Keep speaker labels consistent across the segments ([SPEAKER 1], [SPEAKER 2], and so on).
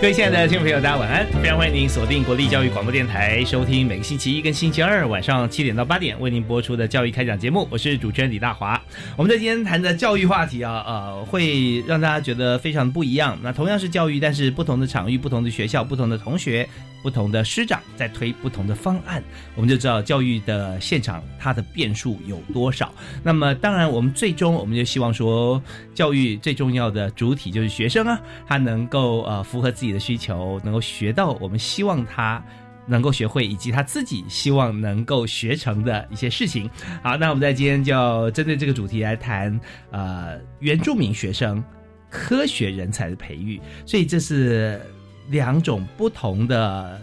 [SPEAKER 1] 各位亲爱的听众朋友，大家晚安！非常欢迎您锁定国立教育广播电台，收听每个星期一跟星期二晚上七点到八点为您播出的教育开讲节目。我是主持人李大华。我们在今天谈的教育话题啊，呃，会让大家觉得非常不一样。那同样是教育，但是不同的场域、不同的学校、不同的同学。不同的师长在推不同的方案，我们就知道教育的现场它的变数有多少。那么，当然我们最终我们就希望说，教育最重要的主体就是学生啊，他能够呃符合自己的需求，能够学到我们希望他能够学会，以及他自己希望能够学成的一些事情。好，那我们在今天就针对这个主题来谈呃原住民学生科学人才的培育，所以这是。两种不同的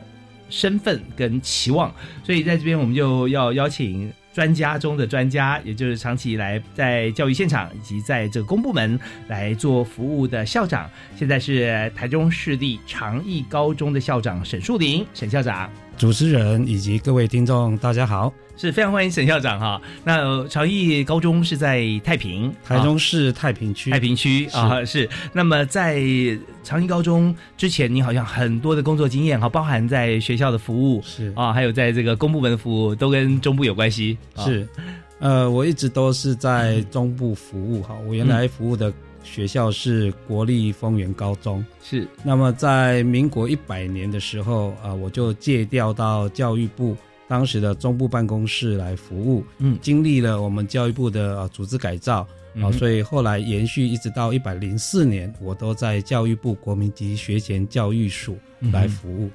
[SPEAKER 1] 身份跟期望，所以在这边我们就要邀请专家中的专家，也就是长期以来在教育现场以及在这个公部门来做服务的校长，现在是台中市立长义高中的校长沈树林沈校长。
[SPEAKER 2] 主持人以及各位听众，大家好，
[SPEAKER 1] 是非常欢迎沈校长哈。那长义高中是在太平，
[SPEAKER 2] 台中市太平区，
[SPEAKER 1] 太平区啊是。那么在长义高中之前，你好像很多的工作经验哈，包含在学校的服务
[SPEAKER 2] 是
[SPEAKER 1] 啊，还有在这个公部门的服务，都跟中部有关系。
[SPEAKER 2] 是，呃，我一直都是在中部服务哈。我原来服务的。学校是国立丰原高中，
[SPEAKER 1] 是。
[SPEAKER 2] 那么在民国一百年的时候啊，我就借调到教育部当时的中部办公室来服务。嗯，经历了我们教育部的啊组织改造啊，所以后来延续一直到一百零四年，我都在教育部国民级学前教育署来服务。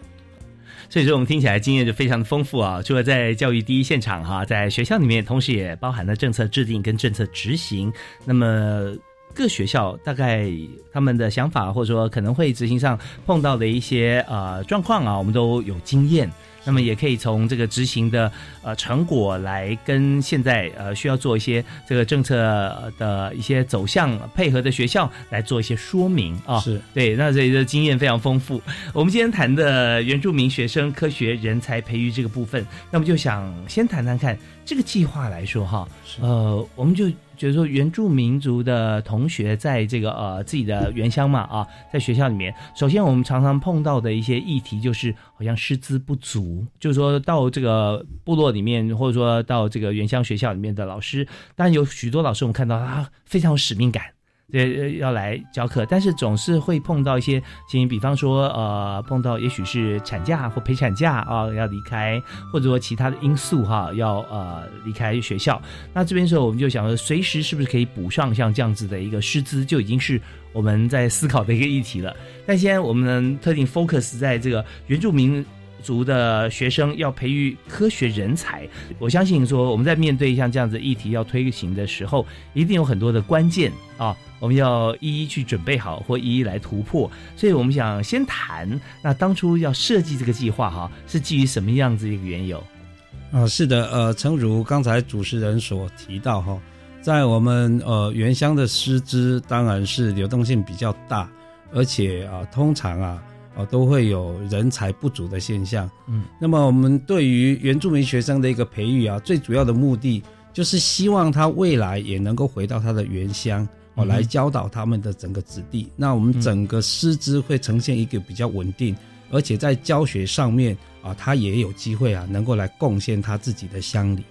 [SPEAKER 1] 所以说，我们听起来经验就非常的丰富啊。除了在教育第一现场哈，在学校里面，同时也包含了政策制定跟政策执行。那么。各学校大概他们的想法，或者说可能会执行上碰到的一些呃状况啊，我们都有经验。那么也可以从这个执行的呃成果来跟现在呃需要做一些这个政策的一些走向配合的学校来做一些说明啊。
[SPEAKER 2] 是
[SPEAKER 1] 对，那这里的经验非常丰富。我们今天谈的原住民学生科学人才培育这个部分，那么就想先谈谈看这个计划来说哈，呃，我们就。就是说，原住民族的同学在这个呃自己的原乡嘛啊，在学校里面，首先我们常常碰到的一些议题就是好像师资不足，就是说到这个部落里面，或者说到这个原乡学校里面的老师，但有许多老师我们看到他非常有使命感。呃，要来教课，但是总是会碰到一些情形，比方说，呃，碰到也许是产假或陪产假啊，要离开，或者说其他的因素哈，要呃离开学校。那这边时候，我们就想说，随时是不是可以补上像这样子的一个师资，就已经是我们在思考的一个议题了。但现在我们特定 focus 在这个原住民。族的学生要培育科学人才，我相信说我们在面对像这样子议题要推行的时候，一定有很多的关键啊，我们要一一去准备好或一一来突破。所以我们想先谈，那当初要设计这个计划哈，是基于什么样子一个缘由？
[SPEAKER 2] 啊，是的，呃，诚如刚才主持人所提到哈，在我们呃原乡的师资当然是流动性比较大，而且啊，通常啊。哦，都会有人才不足的现象。嗯，那么我们对于原住民学生的一个培育啊，最主要的目的就是希望他未来也能够回到他的原乡哦，来教导他们的整个子弟。那我们整个师资会呈现一个比较稳定，而且在教学上面啊，他也有机会啊，能够来贡献他自己的乡里。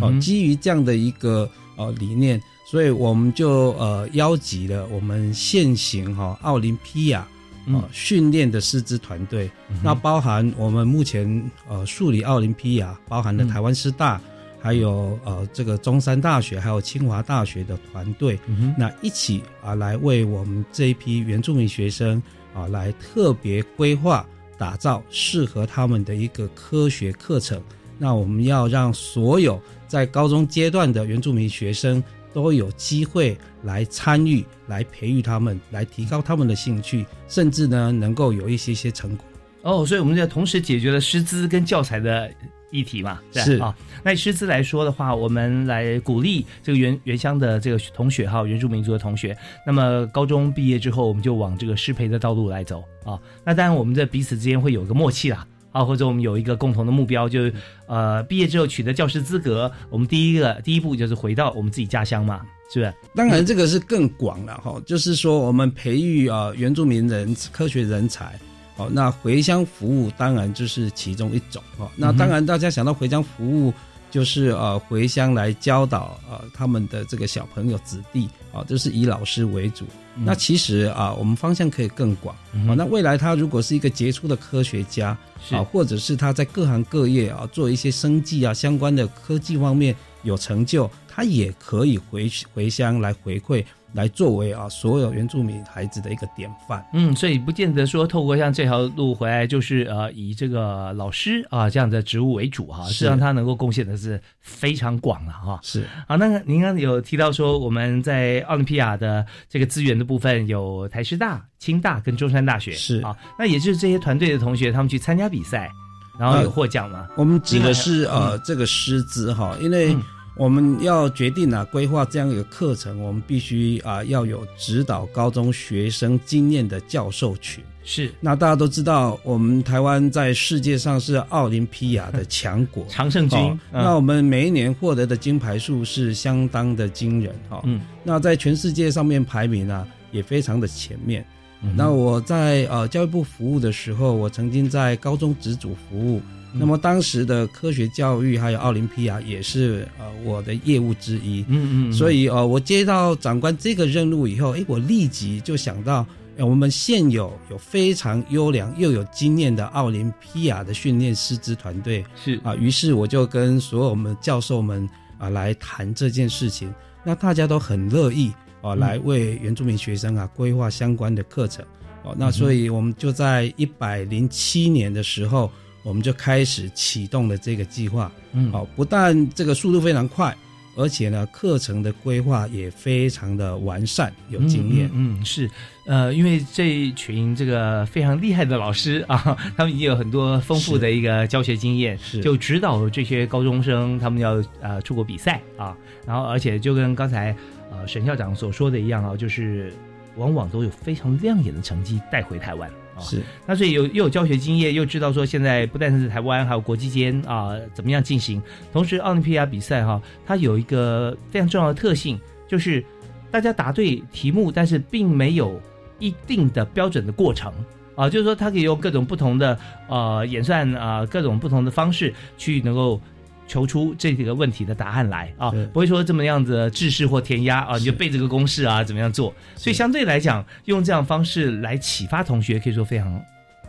[SPEAKER 2] 哦，基于这样的一个呃理念。所以我们就呃邀集了我们现行哈奥林匹亚
[SPEAKER 1] 嗯。
[SPEAKER 2] 训练的师资团队，那包含我们目前呃数理奥林匹亚，包含了台湾师大，还有呃这个中山大学，还有清华大学的团队，
[SPEAKER 1] 嗯
[SPEAKER 2] 那一起啊来为我们这一批原住民学生啊来特别规划打造适合他们的一个科学课程。那我们要让所有在高中阶段的原住民学生都有机会来参与，来培育他们，来提高他们的兴趣，甚至呢能够有一些些成果。
[SPEAKER 1] 哦，所以我们就同时解决了师资跟教材的议题嘛，
[SPEAKER 2] 是
[SPEAKER 1] 啊。那以师资来说的话，我们来鼓励这个原原乡的这个同学哈，原住民族的同学，那么高中毕业之后，我们就往这个师培的道路来走啊。那当然，我们在彼此之间会有一个默契啦。啊，或者我们有一个共同的目标，就是呃，毕业之后取得教师资格，我们第一个第一步就是回到我们自己家乡嘛，是不是？
[SPEAKER 2] 当然，这个是更广了哈，就是说我们培育啊原住民人科学人才，哦，那回乡服务当然就是其中一种哦。那当然，大家想到回乡服务，就是呃回乡来教导呃他们的这个小朋友子弟啊，就是以老师为主。那其实啊，我们方向可以更广啊。那未来他如果是一个杰出的科学家
[SPEAKER 1] 是
[SPEAKER 2] 啊，或者是他在各行各业啊做一些生计啊相关的科技方面有成就，他也可以回回乡来回馈，来作为啊所有原住民孩子的一个典范。
[SPEAKER 1] 嗯，所以不见得说透过像这条路回来，就是呃以这个老师啊这样的职务为主哈，
[SPEAKER 2] 是
[SPEAKER 1] 实际上他能够贡献的是非常广了哈。
[SPEAKER 2] 是
[SPEAKER 1] 啊，那个您刚刚有提到说我们在奥林匹亚的这个资源的部分有台师大、清大跟中山大学
[SPEAKER 2] 是
[SPEAKER 1] 啊，那也就是这些团队的同学他们去参加比赛，然后有获奖嘛？
[SPEAKER 2] 我们指的是呃这个师资哈，因为
[SPEAKER 1] 嗯
[SPEAKER 2] 我们要决定啊规划这样一个课程，我们必须啊要有指导高中学生经验的教授群。
[SPEAKER 1] 是
[SPEAKER 2] 那大家都知道，我们台湾在世界上是奥林匹亚的 强国，
[SPEAKER 1] 常胜军
[SPEAKER 2] 哦，
[SPEAKER 1] 嗯
[SPEAKER 2] 那我们每一年获得的金牌数是相当的惊人哈。
[SPEAKER 1] 嗯
[SPEAKER 2] 那在全世界上面排名啊也非常的前面。
[SPEAKER 1] 嗯
[SPEAKER 2] 那我在呃教育部服务的时候，我曾经在高中职组服务。
[SPEAKER 1] 嗯。
[SPEAKER 2] 那么当时的科学教育还有奥林匹亚也是呃我的业务之一。
[SPEAKER 1] 嗯嗯，
[SPEAKER 2] 所以呃我接到长官这个任务以后，诶，我立即就想到。呃我们现有有非常优良又有经验的奥林匹亚的训练师资团队，
[SPEAKER 1] 是。
[SPEAKER 2] 啊，于是我就跟所有我们教授们啊来谈这件事情，那大家都很乐意啊来为原住民学生啊规划相关的课程。哦，那所以我们就在一百零七年的时候，我们就开始启动了这个计划，
[SPEAKER 1] 嗯。
[SPEAKER 2] 好，不但这个速度非常快，而且呢课程的规划也非常的完善，有经验。
[SPEAKER 1] 嗯是，呃，因为这一群这个非常厉害的老师啊，他们已经有很多丰富的一个教学经验，
[SPEAKER 2] 是。
[SPEAKER 1] 就指导这些高中生他们要呃出国比赛啊，然后而且就跟刚才呃沈校长所说的一样啊，就是往往都有非常亮眼的成绩带回台湾啊。
[SPEAKER 2] 是
[SPEAKER 1] 那所以有又有教学经验，又知道说现在不但是台湾，还有国际间啊、怎么样进行。同时，奥林匹亚比赛哈、它有一个非常重要的特性，就是大家答对题目，但是并没有一定的标准的过程。啊，就是说，它可以用各种不同的呃演算啊、各种不同的方式去能够求出这几个问题的答案来啊，不会说这么样子制式或填鸭啊，你就背这个公式啊，怎么样做？所以相对来讲，用这样方式来启发同学，可以说非常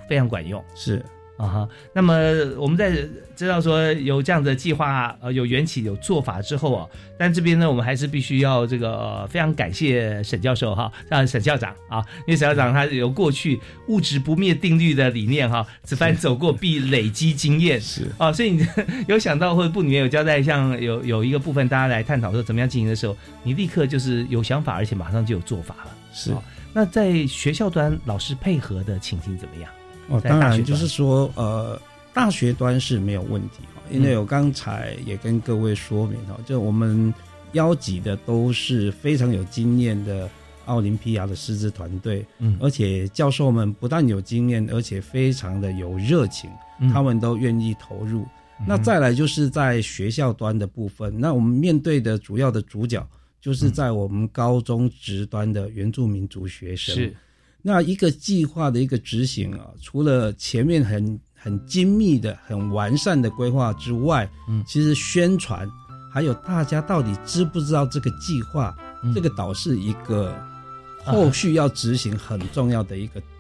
[SPEAKER 1] 非常管用。
[SPEAKER 2] 是
[SPEAKER 1] 啊哈。那么我们在知道说有这样的计划，呃，有缘起有做法之后啊，但这边呢，我们还是必须要这个、呃非常感谢沈教授哈，啊沈校长啊，因为沈校长他有过去物质不灭定律的理念哈，此番走过必累积经验。
[SPEAKER 2] 是
[SPEAKER 1] 啊，所以你有想到或者部里面有交代，像有有一个部分大家来探讨说怎么样进行的时候，你立刻就是有想法，而且马上就有做法了。
[SPEAKER 2] 是
[SPEAKER 1] 好那在学校端老师配合的情形怎么样？
[SPEAKER 2] 哦，当然就是说，呃，大学端是没有问题哈，因为我刚才也跟各位说明哈，就我们邀集的都是非常有经验的奥林匹亚的师资团队，
[SPEAKER 1] 嗯。
[SPEAKER 2] 而且教授们不但有经验，而且非常的有热情，
[SPEAKER 1] 嗯。
[SPEAKER 2] 他们都愿意投入。那再来就是在学校端的部分，那我们面对的主要的主角就是在我们高中职端的原住民族学生。
[SPEAKER 1] 是
[SPEAKER 2] 那一个计划的一个执行啊，除了前面很很精密的、很完善的规划之外，
[SPEAKER 1] 嗯
[SPEAKER 2] 其实宣传还有大家到底知不知道这个计划
[SPEAKER 1] 嗯
[SPEAKER 2] 这个岛是一个后续要执行很重要的一个点。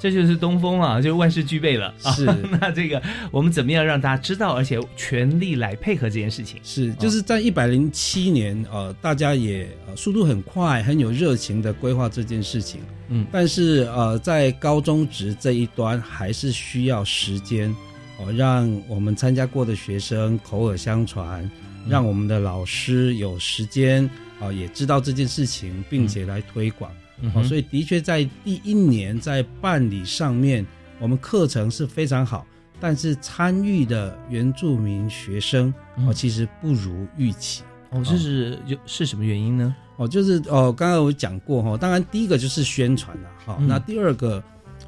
[SPEAKER 1] 这就是东风啊，就万事俱备了。
[SPEAKER 2] 是
[SPEAKER 1] 啊 那这个我们怎么样让大家知道，而且全力来配合这件事情？
[SPEAKER 2] 是，就是在一百零七年，呃，大家也呃速度很快，很有热情的规划这件事情。
[SPEAKER 1] 嗯
[SPEAKER 2] 但是呃，在高中职这一端还是需要时间，哦、让我们参加过的学生口耳相传，让我们的老师有时间啊、也知道这件事情，并且来推广。哦，
[SPEAKER 1] 嗯哦
[SPEAKER 2] 所以的确在第一年在办理上面，我们课程是非常好，但是参与的原住民学生哦，
[SPEAKER 1] 嗯
[SPEAKER 2] 其实不如预期。
[SPEAKER 1] 哦，这是有是什么原因呢？
[SPEAKER 2] 哦，就是哦，刚刚我讲过哈，当然第一个就是宣传了哈，
[SPEAKER 1] 嗯
[SPEAKER 2] 那第二个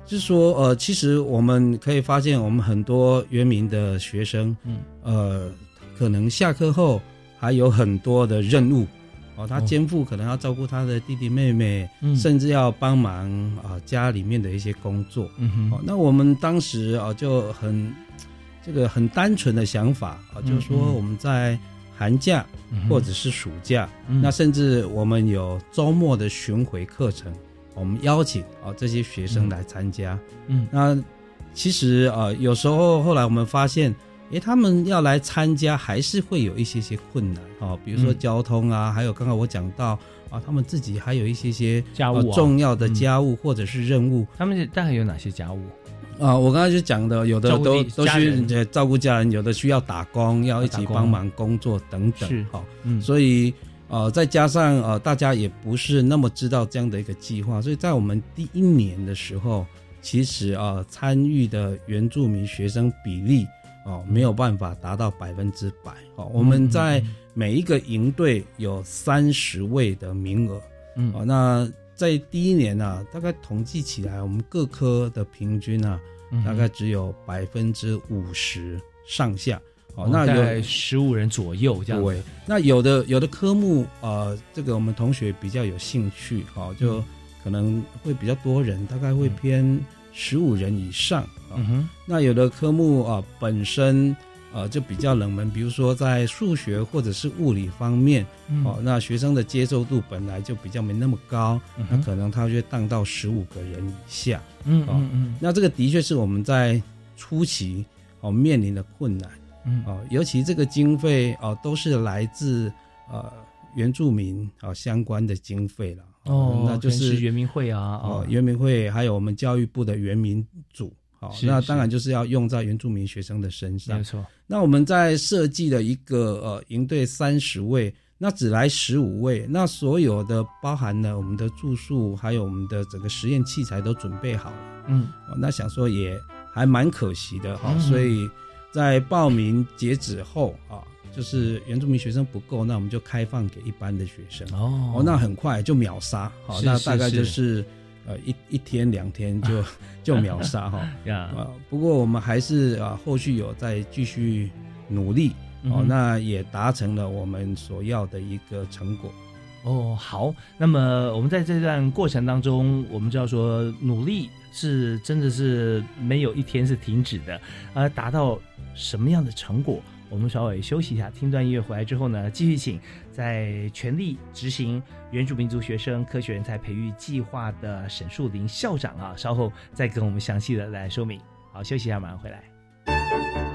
[SPEAKER 2] 就是说呃，其实我们可以发现，我们很多原民的学生，
[SPEAKER 1] 嗯，
[SPEAKER 2] 呃，可能下课后还有很多的任务。哦，他
[SPEAKER 1] 哦
[SPEAKER 2] 肩负可能要照顾他的弟弟妹妹，
[SPEAKER 1] 嗯
[SPEAKER 2] 甚至要帮忙啊、家里面的一些工作。哦，
[SPEAKER 1] 嗯哼，
[SPEAKER 2] 那我们当时啊就很这个很单纯的想法啊，就是说我们在寒假
[SPEAKER 1] 嗯
[SPEAKER 2] 或者是暑假，
[SPEAKER 1] 嗯
[SPEAKER 2] 那甚至我们有周末的巡回课程，我们邀请啊这些学生来参加。
[SPEAKER 1] 嗯
[SPEAKER 2] 那其实啊有时候后来我们发现。诶，他们要来参加，还是会有一些些困难哦，比如说
[SPEAKER 1] 嗯。
[SPEAKER 2] 交通啊，还有刚刚我讲到啊，他们自己还有一些些
[SPEAKER 1] 家务啊。
[SPEAKER 2] 呃重要的
[SPEAKER 1] 嗯。
[SPEAKER 2] 家务或者是任务，
[SPEAKER 1] 他们大概有哪些家务？
[SPEAKER 2] 啊，我刚才就讲的，有的都都
[SPEAKER 1] 地家人。
[SPEAKER 2] 需呃照顾家人，有的需要打工，要一起帮忙工作等等。
[SPEAKER 1] 是
[SPEAKER 2] 好、
[SPEAKER 1] 嗯。
[SPEAKER 2] 所以呃，再加上呃，大家也不是那么知道这样的一个计划，所以在我们第一年的时候，其实啊、呃参与的原住民学生比例哦、没有办法达到百分之百。哦，我们在每一个营队有三十位的名额。
[SPEAKER 1] 嗯
[SPEAKER 2] 哦，那在第一年呢、大概统计起来，我们各科的平均啊，
[SPEAKER 1] 嗯
[SPEAKER 2] 大概只有百分之五十上下。哦，那
[SPEAKER 1] 哦大概
[SPEAKER 2] 有
[SPEAKER 1] 十五人左右这样子。
[SPEAKER 2] 对，那有的有的科目，呃，这个我们同学比较有兴趣，哦，就
[SPEAKER 1] 嗯
[SPEAKER 2] 可能会比较多人，大概会偏十五人以上。啊、那有的科目啊、本身啊就比较冷门，比如说在数学或者是物理方面，
[SPEAKER 1] 嗯。
[SPEAKER 2] 哦，那学生的接受度本来就比较没那么高，
[SPEAKER 1] 嗯
[SPEAKER 2] 那可能他就会荡到十五个人以下。
[SPEAKER 1] 嗯嗯嗯。
[SPEAKER 2] 那这个的确是我们在初期哦面临的困难
[SPEAKER 1] 嗯。
[SPEAKER 2] 哦，尤其这个经费哦都是来自呃原住民啊、相关的经费了
[SPEAKER 1] 哦，
[SPEAKER 2] 那就
[SPEAKER 1] 是原民会啊，
[SPEAKER 2] 哦，原民会还有我们教育部的原民组，好、那
[SPEAKER 1] 是。是
[SPEAKER 2] 当然就是要用在原住民学生的身上。
[SPEAKER 1] 没。错，
[SPEAKER 2] 那我们在设计了一个呃营队三十位，那只来十五位，那所有的包含了我们的住宿，还有我们的整个实验器材都准备好了。
[SPEAKER 1] 嗯。
[SPEAKER 2] 哦，那想说也还蛮可惜的哈、
[SPEAKER 1] 嗯。
[SPEAKER 2] 所以在报名截止后啊，就是原住民学生不够，那我们就开放给一般的学生。
[SPEAKER 1] 哦
[SPEAKER 2] 哦，那很快就秒杀，好，
[SPEAKER 1] 是是
[SPEAKER 2] 那大概就是是呃一一天两天就 就秒杀哈。
[SPEAKER 1] 呀，
[SPEAKER 2] 啊，不过我们还是啊后续有在继续努力哦，
[SPEAKER 1] 嗯
[SPEAKER 2] 那也达成了我们所要的一个成果。
[SPEAKER 1] 哦，好。那么我们在这段过程当中，我们就要说努力是真的是没有一天是停止的，而达到什么样的成果，我们稍微休息一下，听段音乐回来之后呢，继续请在全力执行原住民族学生科学人才培育计划的沈树林校长啊，稍后再跟我们详细的来说明。好，休息一下，马上回来。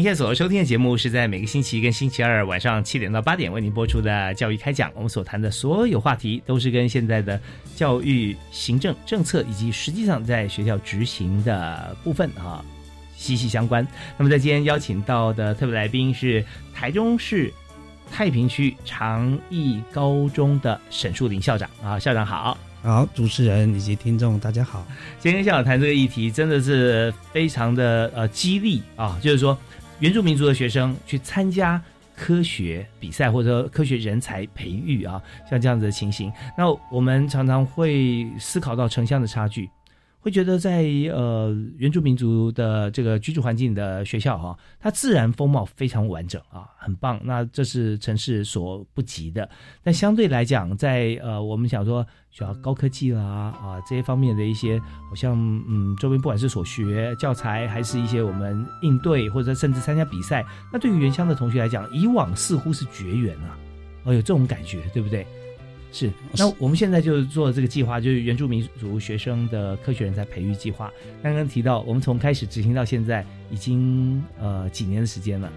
[SPEAKER 1] 您现在所收听的节目是在每个星期一跟星期二晚上七点到八点为您播出的教育开讲。我们所谈的所有话题都是跟现在的教育行政政策以及实际上在学校执行的部分啊息息相关。那么在今天邀请到的特别来宾是台中市太平区长义高中的沈树林校长啊，校长好。
[SPEAKER 2] 好，主持人以及听众大家好。
[SPEAKER 1] 今天跟校长谈这个议题，真的是非常的呃激励啊，就是说。原住民族的学生去参加科学比赛或者科学人才培育啊，像这样子的情形，那我们常常会思考到城乡的差距。会觉得在呃原住民族的这个居住环境的学校哈，它自然风貌非常完整啊，很棒。那这是城市所不及的。但相对来讲，在呃我们想说需要高科技啦啊这些方面的一些，好像嗯周边不管是所学教材，还是一些我们应对或者甚至参加比赛，那对于原乡的同学来讲，以往似乎是绝缘啊，哦有这种感觉，对不对？是，那我们现在就做这个计划，就是原住民族学生的科学人才培育计划。刚刚提到，我们从开始执行到现在，已经呃几年的时间了。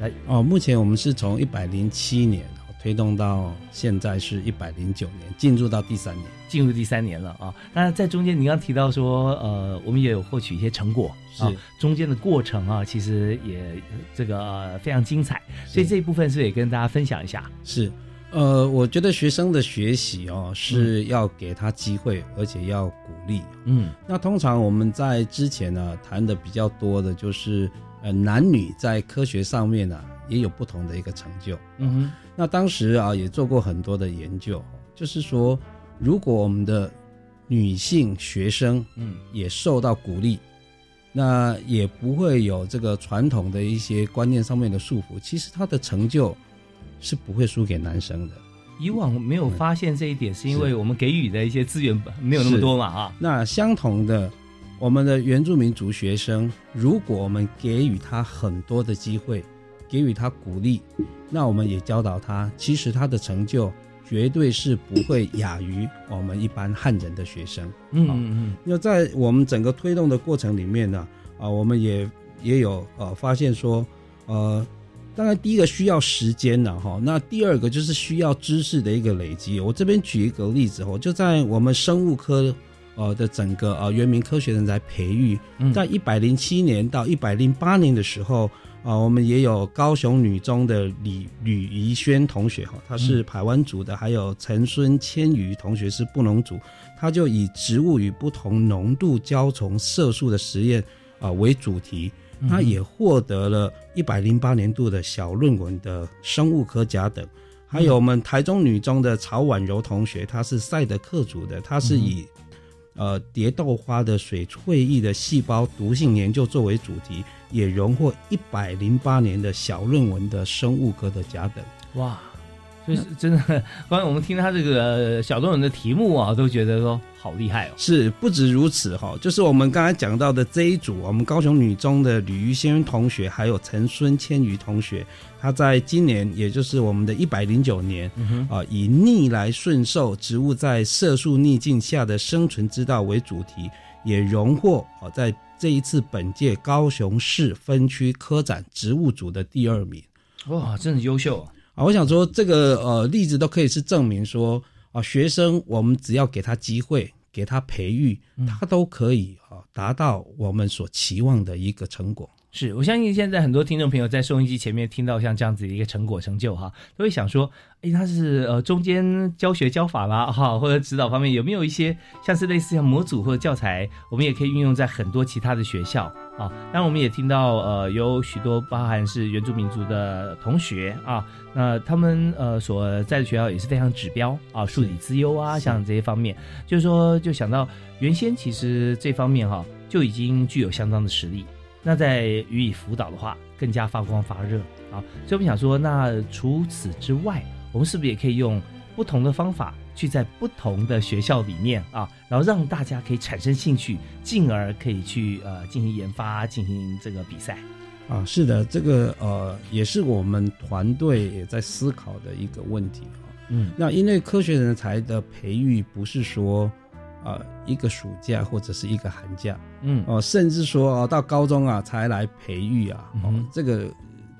[SPEAKER 2] 来哦，目前我们是从一百零七年推动到现在是一百零九年，进入到第三年，
[SPEAKER 1] 进入第三年了啊。那在中间，你刚提到说，呃，我们也有获取一些成果，
[SPEAKER 2] 是
[SPEAKER 1] 中间的过程啊，其实也这个非常精彩，所以这一部分是也跟大家分享一下。
[SPEAKER 2] 是。呃，我觉得学生的学习哦是要给他机会，而且要鼓励。
[SPEAKER 1] 嗯，
[SPEAKER 2] 那通常我们在之前呢谈的比较多的就是，呃，男女在科学上面呢也有不同的一个成就。
[SPEAKER 1] 嗯哼，
[SPEAKER 2] 那当时啊也做过很多的研究，就是说，如果我们的女性学生嗯也受到鼓励，那也不会有这个传统的一些观念上面的束缚，其实她的成就。是不会输给男生的。
[SPEAKER 1] 以往没有发现这一点，是因为我们给予的一些资源没有那么多嘛？啊，
[SPEAKER 2] 那相同的，我们的原住民族学生，如果我们给予他很多的机会，给予他鼓励，那我们也教导他，其实他的成就绝对是不会亚于我们一般汉人的学生。
[SPEAKER 1] 嗯嗯嗯。
[SPEAKER 2] 那在我们整个推动的过程里面呢，啊，我们也也有呃发现说，呃。当然，第一个需要时间了哈。那第二个就是需要知识的一个累积。我这边举一个例子哈，就在我们生物科呃的整个呃原民科学人才培育，在一百零七年到一百零八年的时候啊，我们也有高雄女中的李吕怡轩同学哈，他是台湾族的，还有陈孙千余同学是布农族，他就以植物与不同浓度胶虫色素的实验啊为主题。他也获得了一百零八年度的小论文的生物科甲等，还有我们台中女中的曹婉柔同学，她是赛德克族的，她是以呃蝶豆花的水萃液的细胞毒性研究作为主题，也荣获一百零八年的小论文的生物科的甲等。
[SPEAKER 1] 哇！就是真的，刚才我们听他这个小论文的题目啊，都觉得说好厉害哦。
[SPEAKER 2] 是不止如此哈，就是我们刚才讲到的这一组，我们高雄女中的吕玉仙同学，还有陈孙千余同学，他在今年，也就是我们的一百零九年啊，以逆来顺受植物在色素逆境下的生存之道为主题，也荣获啊，在这一次本届高雄市分区科展植物组的第二名。
[SPEAKER 1] 哇，真的优秀
[SPEAKER 2] 啊。啊，我想说这个呃例子都可以是证明说啊，学生我们只要给他机会，给他培育，他都可以啊达到我们所期望的一个成果。
[SPEAKER 1] 是我相信现在很多听众朋友在收音机前面听到像这样子的一个成果成就哈，都会想说，哎，他是呃中间教学教法啦哈，或者指导方面有没有一些像是类似像模组或者教材，我们也可以运用在很多其他的学校啊。当然我们也听到呃有许多包含是原住民族的同学啊，那他们呃所在的学校也是非常指标啊，数理资优啊，像这些方面，就是说就想到原先其实这方面哈就已经具有相当的实力。那在予以辅导的话，更加发光发热啊！所以我们想说，那除此之外，我们是不是也可以用不同的方法，去在不同的学校里面啊，然后让大家可以产生兴趣，进而可以去呃进行研发，进行这个比赛
[SPEAKER 2] 啊？是的，这个呃也是我们团队也在思考的一个问题啊。
[SPEAKER 1] 嗯
[SPEAKER 2] 那因为科学人才的培育不是说，呃，一个暑假或者是一个寒假。
[SPEAKER 1] 嗯。
[SPEAKER 2] 哦、甚至说哦到高中啊才来培育啊，哦这个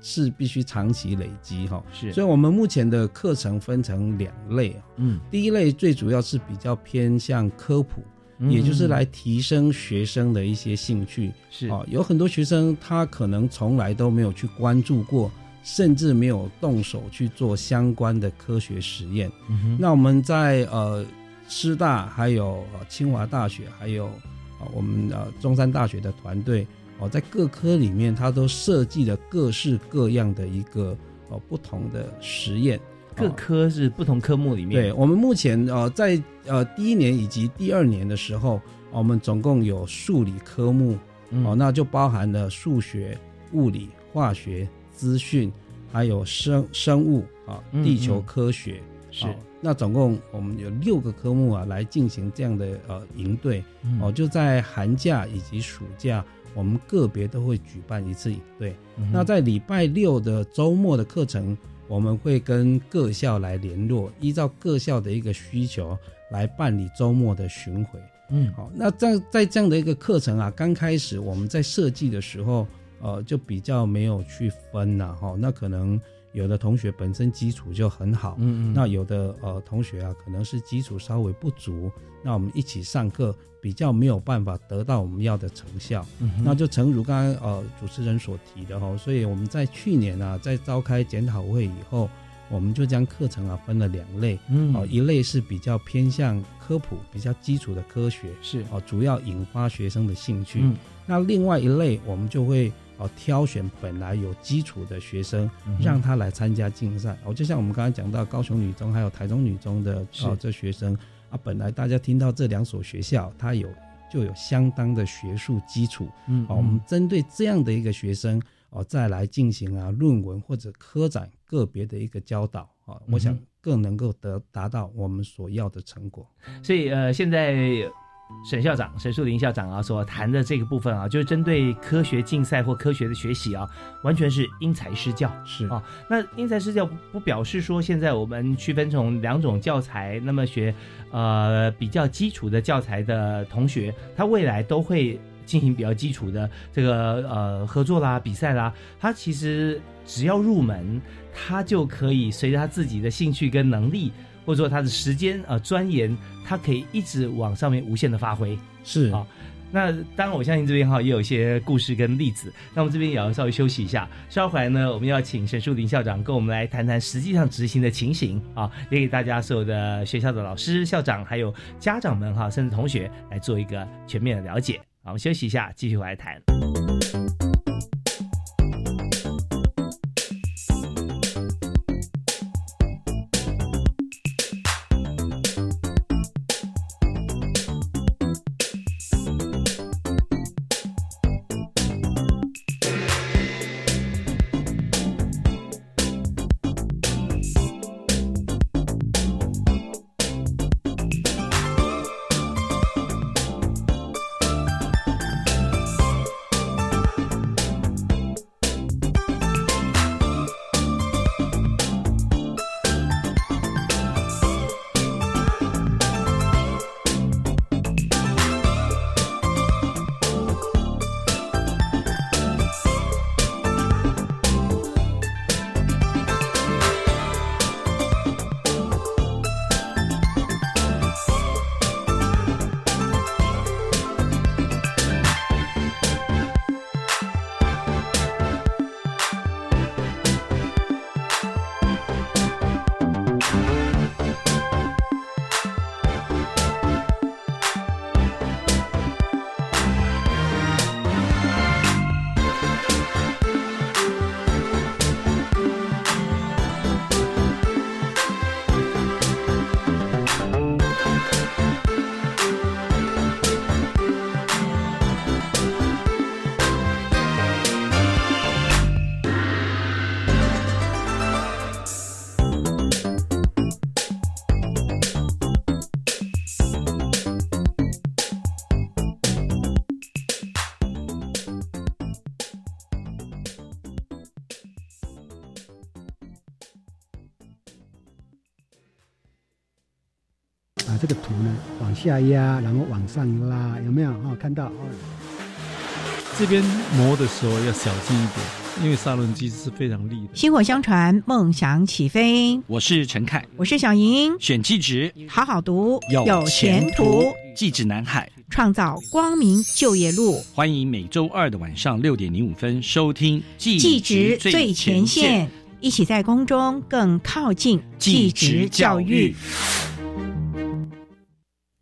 [SPEAKER 2] 是必须长期累积哈、
[SPEAKER 1] 是，
[SPEAKER 2] 所以我们目前的课程分成两类啊，
[SPEAKER 1] 嗯。
[SPEAKER 2] 第一类最主要是比较偏向科普，
[SPEAKER 1] 嗯。
[SPEAKER 2] 也就是来提升学生的一些兴趣。
[SPEAKER 1] 是。
[SPEAKER 2] 哦，有很多学生他可能从来都没有去关注过，甚至没有动手去做相关的科学实验。
[SPEAKER 1] 嗯
[SPEAKER 2] 那我们在呃师大，还有呃清华大学，还有啊、我们呃中山大学的团队哦，在各科里面，它都设计了各式各样的一个哦不同的实验。
[SPEAKER 1] 各
[SPEAKER 2] 哦。
[SPEAKER 1] 科是不同科目里面，
[SPEAKER 2] 对我们目前呃在呃第一年以及第二年的时候，我们总共有数理科目。
[SPEAKER 1] 嗯。
[SPEAKER 2] 哦，那就包含了数学、物理、化学、资讯，还有生生物啊、
[SPEAKER 1] 嗯
[SPEAKER 2] 地球
[SPEAKER 1] 嗯
[SPEAKER 2] 科学。
[SPEAKER 1] 是。
[SPEAKER 2] 哦那总共我们有六个科目啊，来进行这样的呃营队
[SPEAKER 1] 嗯
[SPEAKER 2] 哦，就在寒假以及暑假，我们个别都会举办一次营队。
[SPEAKER 1] 嗯
[SPEAKER 2] 那在礼拜六的周末的课程，我们会跟各校来联络，依照各校的一个需求来办理周末的巡回。
[SPEAKER 1] 嗯
[SPEAKER 2] 好，那在在这样的一个课程啊，刚开始我们在设计的时候，呃，就比较没有去分呐、哈、那可能有的同学本身基础就很好，
[SPEAKER 1] 嗯嗯。
[SPEAKER 2] 那有的呃同学啊，可能是基础稍微不足，那我们一起上课比较没有办法得到我们要的成效。
[SPEAKER 1] 嗯
[SPEAKER 2] 那就诚如刚刚呃主持人所提的哈，所以我们在去年啊，在召开检讨会以后，我们就将课程啊分了两类，
[SPEAKER 1] 嗯。
[SPEAKER 2] 哦，一类是比较偏向科普、比较基础的科学，
[SPEAKER 1] 是。
[SPEAKER 2] 哦，主要引发学生的兴趣。
[SPEAKER 1] 嗯。
[SPEAKER 2] 那另外一类，我们就会哦挑选本来有基础的学生，
[SPEAKER 1] 嗯
[SPEAKER 2] 让他来参加竞赛。哦，就像我们刚才讲到高雄女中还有台中女中的哦这学生啊，本来大家听到这两所学校，它有就有相当的学术基础。
[SPEAKER 1] 嗯
[SPEAKER 2] 哦，我们针对这样的一个学生哦，再来进行啊论文或者科展个别的一个教导啊，我想更能够得达到我们所要的成果。
[SPEAKER 1] 所以呃，现在沈校长、沈树林校长啊所谈的这个部分啊，就是针对科学竞赛或科学的学习啊，完全是因材施教。
[SPEAKER 2] 是
[SPEAKER 1] 啊那因材施教不不表示说现在我们区分成两种教材，那么学呃比较基础的教材的同学，他未来都会进行比较基础的这个呃合作啦、比赛啦，他其实只要入门，他就可以随着他自己的兴趣跟能力，或者说他的时间呃钻研，他可以一直往上面无限的发挥。
[SPEAKER 2] 是
[SPEAKER 1] 啊那当然，我相信这边哈也有一些故事跟例子。那我们这边也要稍微休息一下，稍后回来呢，我们要请沈树林校长跟我们来谈谈实际上执行的情形啊，也给大家所有的学校的老师、校长还有家长们哈，甚至同学来做一个全面的了解。好，我们休息一下，继续回来谈。
[SPEAKER 3] 下压，然后往上拉，有没有？哈、看到哦。
[SPEAKER 4] 这边磨的时候要小心一点，因为砂轮机是非常利的。
[SPEAKER 5] 薪火相传，梦想起飞。
[SPEAKER 6] 我是陈凯，
[SPEAKER 5] 我是小莹。
[SPEAKER 6] 选技职，
[SPEAKER 5] 好好读，
[SPEAKER 6] 有
[SPEAKER 5] 前
[SPEAKER 6] 途。技职南海，
[SPEAKER 5] 创造光明就业路。
[SPEAKER 6] 欢迎每周二的晚上六点零五分收听《
[SPEAKER 5] 技职最前线》，一起在空中更靠近技职教育。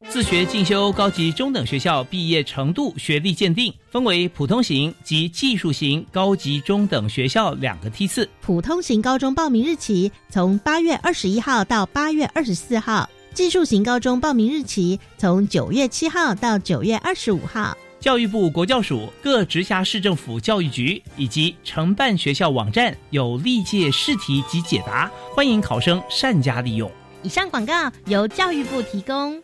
[SPEAKER 1] 自学进修高级中等学校毕业程度学历鉴定分为普通型及技术型高级中等学校两个梯次。
[SPEAKER 7] 普通型高中报名日期从八月二十一号到八月二十四号，技术型高中报名日期从九月七号到九月二十五号。
[SPEAKER 1] 教育部国教署各直辖市政府教育局以及承办学校网站有历届试题及解答，欢迎考生善加利用。
[SPEAKER 7] 以上广告由教育部提供。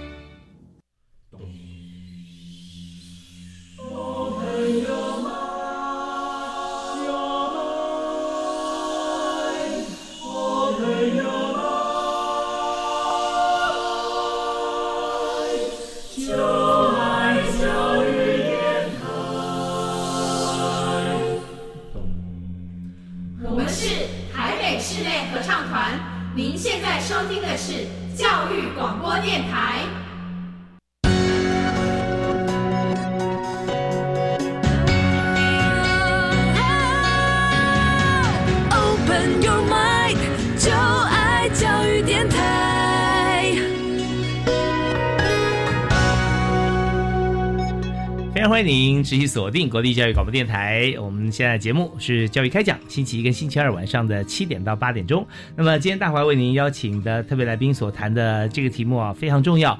[SPEAKER 1] 持续锁定国立教育广播电台。我们现在节目是教育开讲，星期一跟星期二晚上的七点到八点钟。那么今天大华为您邀请的特别来宾所谈的这个题目啊，非常重要。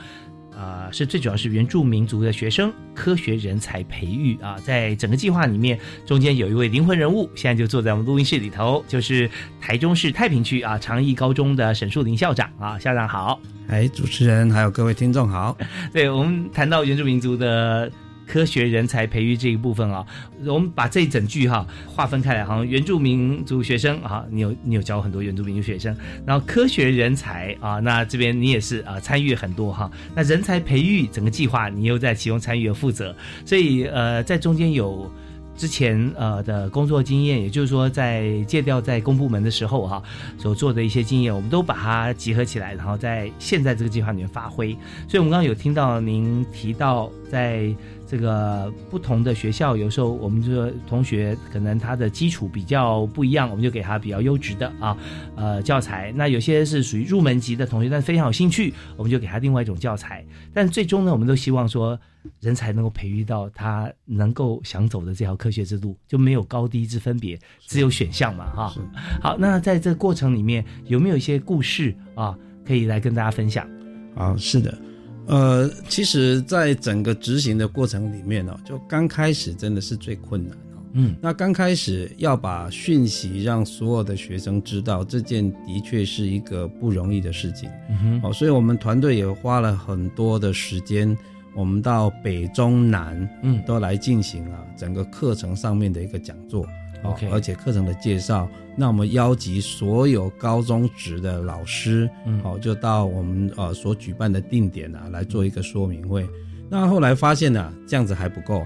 [SPEAKER 1] 呃，是最主要。是原住民族的学生科学人才培育啊，在整个计划里面，中间有一位灵魂人物，现在就坐在我们录音室里头，就是台中市太平区啊长义高中的沈树林校长啊，校长好。
[SPEAKER 2] 哎，主持人还有各位听众好。
[SPEAKER 1] 对我们谈到原住民族的。科学人才培育这一部分啊，我们把这一整句哈划分开来，好像原住民族学生啊，你有你有教很多原住民族学生，然后科学人才啊，那这边你也是啊参与很多哈，那人才培育整个计划你又在其中参与和负责，所以呃在中间有。之前呃的工作经验，也就是说在借调在公部门的时候哈、所做的一些经验，我们都把它集合起来，然后在现在这个计划里面发挥。所以我们刚刚有听到您提到，在这个不同的学校，有时候我们这个同学可能他的基础比较不一样，我们就给他比较优质的啊呃教材。那有些是属于入门级的同学，但非常有兴趣，我们就给他另外一种教材。但最终呢，我们都希望说。人才能够培育到他能够想走的这条科学之路，就没有高低之分别，只有选项嘛，哈。好，那在这个过程里面，有没有一些故事啊，可以来跟大家分享？
[SPEAKER 2] 啊，是的，呃，其实，在整个执行的过程里面呢、哦，就刚开始真的是最困难哦。
[SPEAKER 1] 嗯，
[SPEAKER 2] 那刚开始要把讯息让所有的学生知道，这件的确是一个不容易的事情。
[SPEAKER 1] 嗯哼，
[SPEAKER 2] 哦，所以我们团队也花了很多的时间。我们到北中南，
[SPEAKER 1] 嗯，
[SPEAKER 2] 都来进行啊整个课程上面的一个讲座
[SPEAKER 1] ，OK，、
[SPEAKER 2] 哦、而且课程的介绍，那我们邀集所有高中职的老师，
[SPEAKER 1] 嗯，
[SPEAKER 2] 哦，就到我们呃所举办的定点啊来做一个说明会。那后来发现呢、啊，这样子还不够，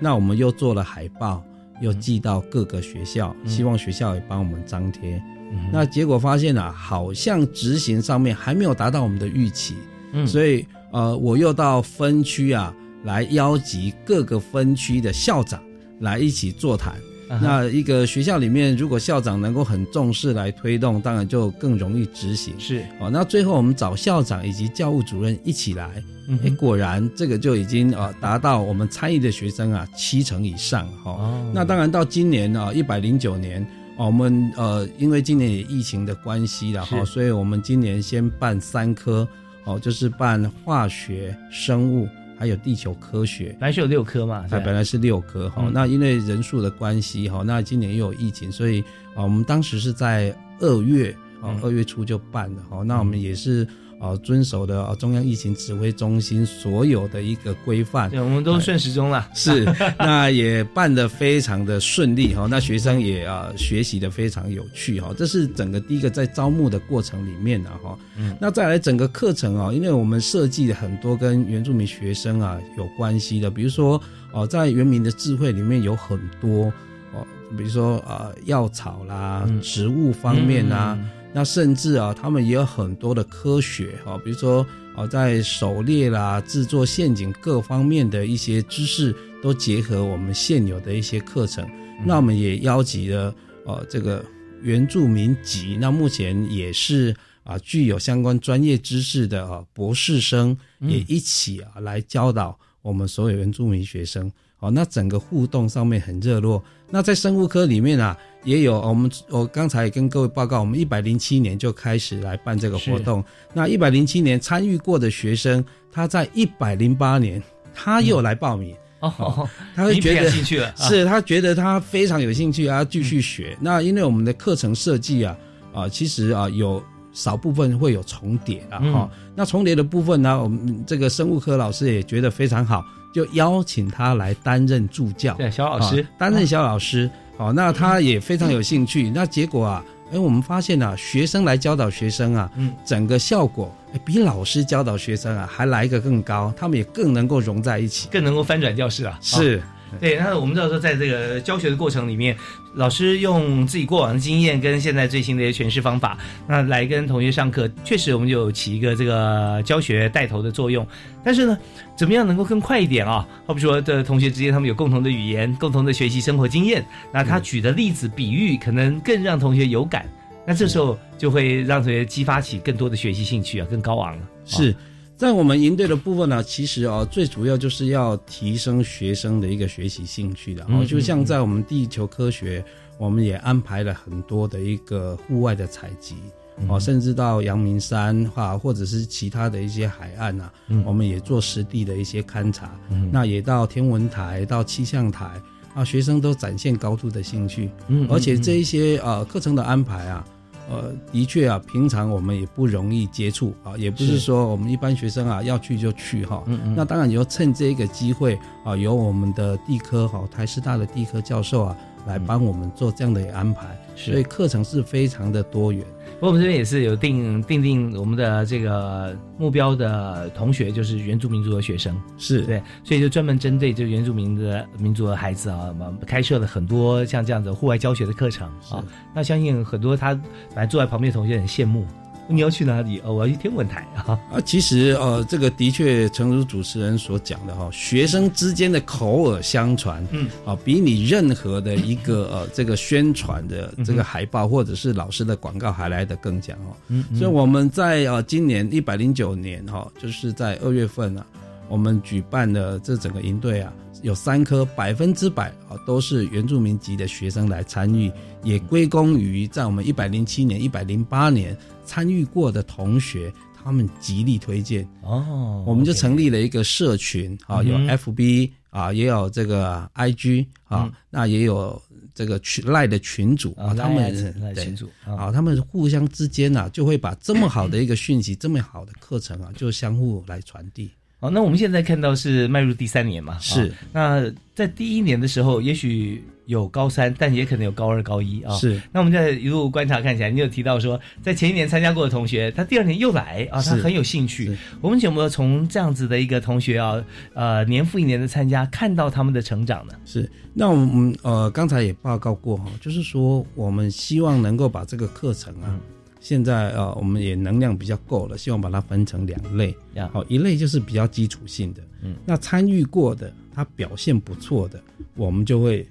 [SPEAKER 2] 那我们又做了海报，又寄到各个学校，
[SPEAKER 1] 嗯、
[SPEAKER 2] 希望学校也帮我们张贴。
[SPEAKER 1] 嗯、
[SPEAKER 2] 那结果发现啊，好像执行上面还没有达到我们的预期，
[SPEAKER 1] 嗯，
[SPEAKER 2] 所以。呃，我又到分区啊，来邀集各个分区的校长来一起座谈。
[SPEAKER 1] 啊、
[SPEAKER 2] 那一个学校里面，如果校长能够很重视来推动，当然就更容易执行。
[SPEAKER 1] 是
[SPEAKER 2] 哦，那最后我们找校长以及教务主任一起来，
[SPEAKER 1] 嗯
[SPEAKER 2] 哎，果然这个就已经啊达到我们参与的学生啊七成以上哈、
[SPEAKER 1] 哦。
[SPEAKER 2] 那当然到今年啊一百零九年。哦，我们呃，因为今年也疫情的关系了哈，所以我们今年先办三科。哦，就是办化学、生物还有地球科学，
[SPEAKER 1] 本来是有六科嘛，
[SPEAKER 2] 哎，本来是六科哈、
[SPEAKER 1] 嗯。
[SPEAKER 2] 那因为人数的关系哈，那今年又有疫情，所以啊，我们当时是在二月啊
[SPEAKER 1] 嗯，
[SPEAKER 2] 二月初就办了哈、那我们也是啊遵守的啊中央疫情指挥中心所有的一个规范，
[SPEAKER 1] 对，我们都顺时钟了。
[SPEAKER 2] 是，那也办得非常的顺利哈，那学生也啊学习的非常有趣哈，这是整个第一个在招募的过程里面呢哈，
[SPEAKER 1] 嗯
[SPEAKER 2] 那再来整个课程啊，因为我们设计了很多跟原住民学生啊有关系的，比如说哦，在原民的智慧里面有很多哦，比如说啊药草啦、植物方面啊。
[SPEAKER 1] 嗯
[SPEAKER 2] 那甚至啊，他们也有很多的科学啊，比如说啊，在狩猎啦、制作陷阱各方面的一些知识，都结合我们现有的一些课程。那我们也邀集了呃这个原住民籍，那目前也是啊具有相关专业知识的啊博士生，也一起啊来教导我们所有原住民学生。好，那整个互动上面很热络。那在生物科里面啊，也有我们我刚才也跟各位报告，我们一百零七年就开始来办这个活动。那一百零七年参与过的学生，他在一百零八年他又来报名。
[SPEAKER 1] 哦，
[SPEAKER 2] 他会觉得
[SPEAKER 1] 兴趣了 啊
[SPEAKER 2] 是他觉得他非常有兴趣啊，继续学。那因为我们的课程设计啊，啊，其实啊有少部分会有重叠啊，
[SPEAKER 1] 嗯
[SPEAKER 2] 哈、那重叠的部分呢，我们这个生物科老师也觉得非常好，就邀请他来担任助教，
[SPEAKER 1] 对小老师
[SPEAKER 2] 啊担任小老师。好、那他也非常有兴趣。那结果啊，哎，我们发现啊，学生来教导学生啊，
[SPEAKER 1] 嗯，
[SPEAKER 2] 整个效果哎比老师教导学生啊还来一个更高，他们也更能够融在一起。
[SPEAKER 1] 更能够翻转教室啊。
[SPEAKER 2] 是
[SPEAKER 1] 哦对，那我们知道说，在这个教学的过程里面，老师用自己过往的经验跟现在最新的一些诠释方法，那来跟同学上课，确实我们就有起一个这个教学带头的作用。但是呢，怎么样能够更快一点啊？好比说，的同学之间他们有共同的语言、共同的学习生活经验，那他举的例子、比喻，可能更让同学有感。那这时候就会让同学激发起更多的学习兴趣啊，更高昂了。
[SPEAKER 2] 是在我们营队的部分呢，其实哦，最主要就是要提升学生的一个学习兴趣的。
[SPEAKER 1] 嗯
[SPEAKER 2] 哦，就像在我们地球科学，我们也安排了很多的一个户外的采集。
[SPEAKER 1] 嗯
[SPEAKER 2] 哦，甚至到阳明山哈，或者是其他的一些海岸啊，
[SPEAKER 1] 嗯
[SPEAKER 2] 我们也做实地的一些勘察。
[SPEAKER 1] 嗯
[SPEAKER 2] 那也到天文台、到气象台啊，学生都展现高度的兴趣。
[SPEAKER 1] 嗯嗯
[SPEAKER 2] 而且这一些呃课程的安排啊，呃，的确啊，平常我们也不容易接触啊，也不是
[SPEAKER 1] 是
[SPEAKER 2] 说我们一般学生啊要去就去哈。
[SPEAKER 1] 嗯嗯
[SPEAKER 2] 那当然也要趁这一个机会啊，由我们的地科哈台师大的地科教授啊来帮我们做这样的安排，所以课程是非常的多元。
[SPEAKER 1] 不过我们这边也是有定定定我们的这个目标的同学，就是原住民族的学生，
[SPEAKER 2] 是。
[SPEAKER 1] 对，所以就专门针对这原住民的民族的孩子啊，我们开设了很多像这样子户外教学的课程啊。那相信很多他本来坐在旁边的同学很羡慕，你要去哪里？哦，我要去天文台啊。
[SPEAKER 2] 啊，其实呃，这个的确，诚如主持人所讲的哈，学生之间的口耳相传，
[SPEAKER 1] 嗯，
[SPEAKER 2] 啊，比你任何的一个呃这个宣传的这个海报或者是老师的广告还来得更强哦。
[SPEAKER 1] 嗯嗯
[SPEAKER 2] 所以我们在呃今年一百零九年哈，就是在二月份啊，我们举办的这整个营队啊，有三科百分之百啊都是原住民籍的学生来参与，也归功于在我们一百零七年、一百零八年参与过的同学。他们极力推荐
[SPEAKER 1] 哦，
[SPEAKER 2] 我们就成立了一个社群啊，有 FB 啊，也有这个 IG 啊
[SPEAKER 1] 嗯，
[SPEAKER 2] 那也有这个群赖的群主
[SPEAKER 1] 啊
[SPEAKER 2] 啊，他
[SPEAKER 1] 赖
[SPEAKER 2] 们
[SPEAKER 1] 群主啊
[SPEAKER 2] 啊，他们互相之间呢，就会把这么好的一个讯息，这么好的课程啊，就相互来传递。
[SPEAKER 1] 好，那我们现在看到是迈入第三年嘛？
[SPEAKER 2] 是
[SPEAKER 1] 啊那在第一年的时候，也许有高三，但也可能有高二、高一啊。
[SPEAKER 2] 是。
[SPEAKER 1] 那我们在一路观察看起来，你有提到说，在前一年参加过的同学，他第二年又来啊，他很有兴趣。我们有没有从这样子的一个同学啊，呃，年复一年的参加，看到他们的成长呢？
[SPEAKER 2] 是，那我们呃刚才也报告过哈，就是说我们希望能够把这个课程啊，现在呃我们也能量比较够了，希望把它分成两类
[SPEAKER 1] 呀，
[SPEAKER 2] 好，一类就是比较基础性的，
[SPEAKER 1] 嗯，
[SPEAKER 2] 那参与过的他表现不错的，我们就会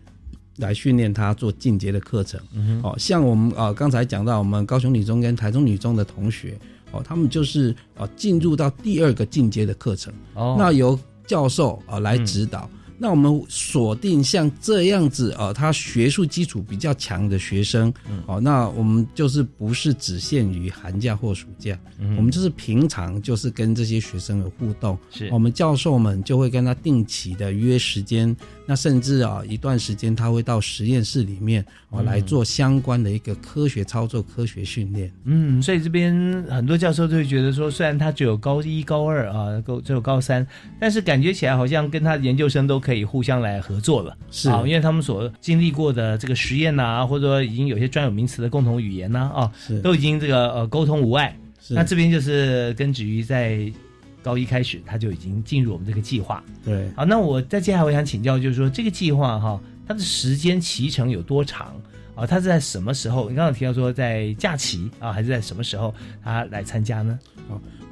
[SPEAKER 2] 来训练他做进阶的课程，
[SPEAKER 1] 嗯
[SPEAKER 2] 哦，像我们呃刚才讲到我们高雄女中跟台中女中的同学，哦，他们就是呃进入到第二个进阶的课程，
[SPEAKER 1] 哦。
[SPEAKER 2] 那由教授啊、呃来指导。那我们锁定像这样子啊，他学术基础比较强的学生，哦，那我们就是不是只限于寒假或暑假，我们就是平常就是跟这些学生有互动，
[SPEAKER 1] 是。
[SPEAKER 2] 我们教授们就会跟他定期的约时间，那甚至啊一段时间他会到实验室里面啊来做相关的一个科学操作、科学训练。
[SPEAKER 1] 嗯，所以这边很多教授都会觉得说，虽然他只有高一、高二啊，够只有高三，但是感觉起来好像跟他的研究生都可以互相来合作了，
[SPEAKER 2] 是。
[SPEAKER 1] 啊，因为他们所经历过的这个实验呐、或者说已经有些专有名词的共同语言呐、啊，
[SPEAKER 2] 是。
[SPEAKER 1] 都已经这个呃沟通无碍。
[SPEAKER 2] 是。
[SPEAKER 1] 那这边就是跟子瑜在高一开始，他就已经进入我们这个计划。
[SPEAKER 2] 对，
[SPEAKER 1] 好，那我在接下来我想请教，就是说这个计划哈，它的时间期程有多长啊？它是在什么时候？你刚刚提到说在假期啊，还是在什么时候他来参加呢？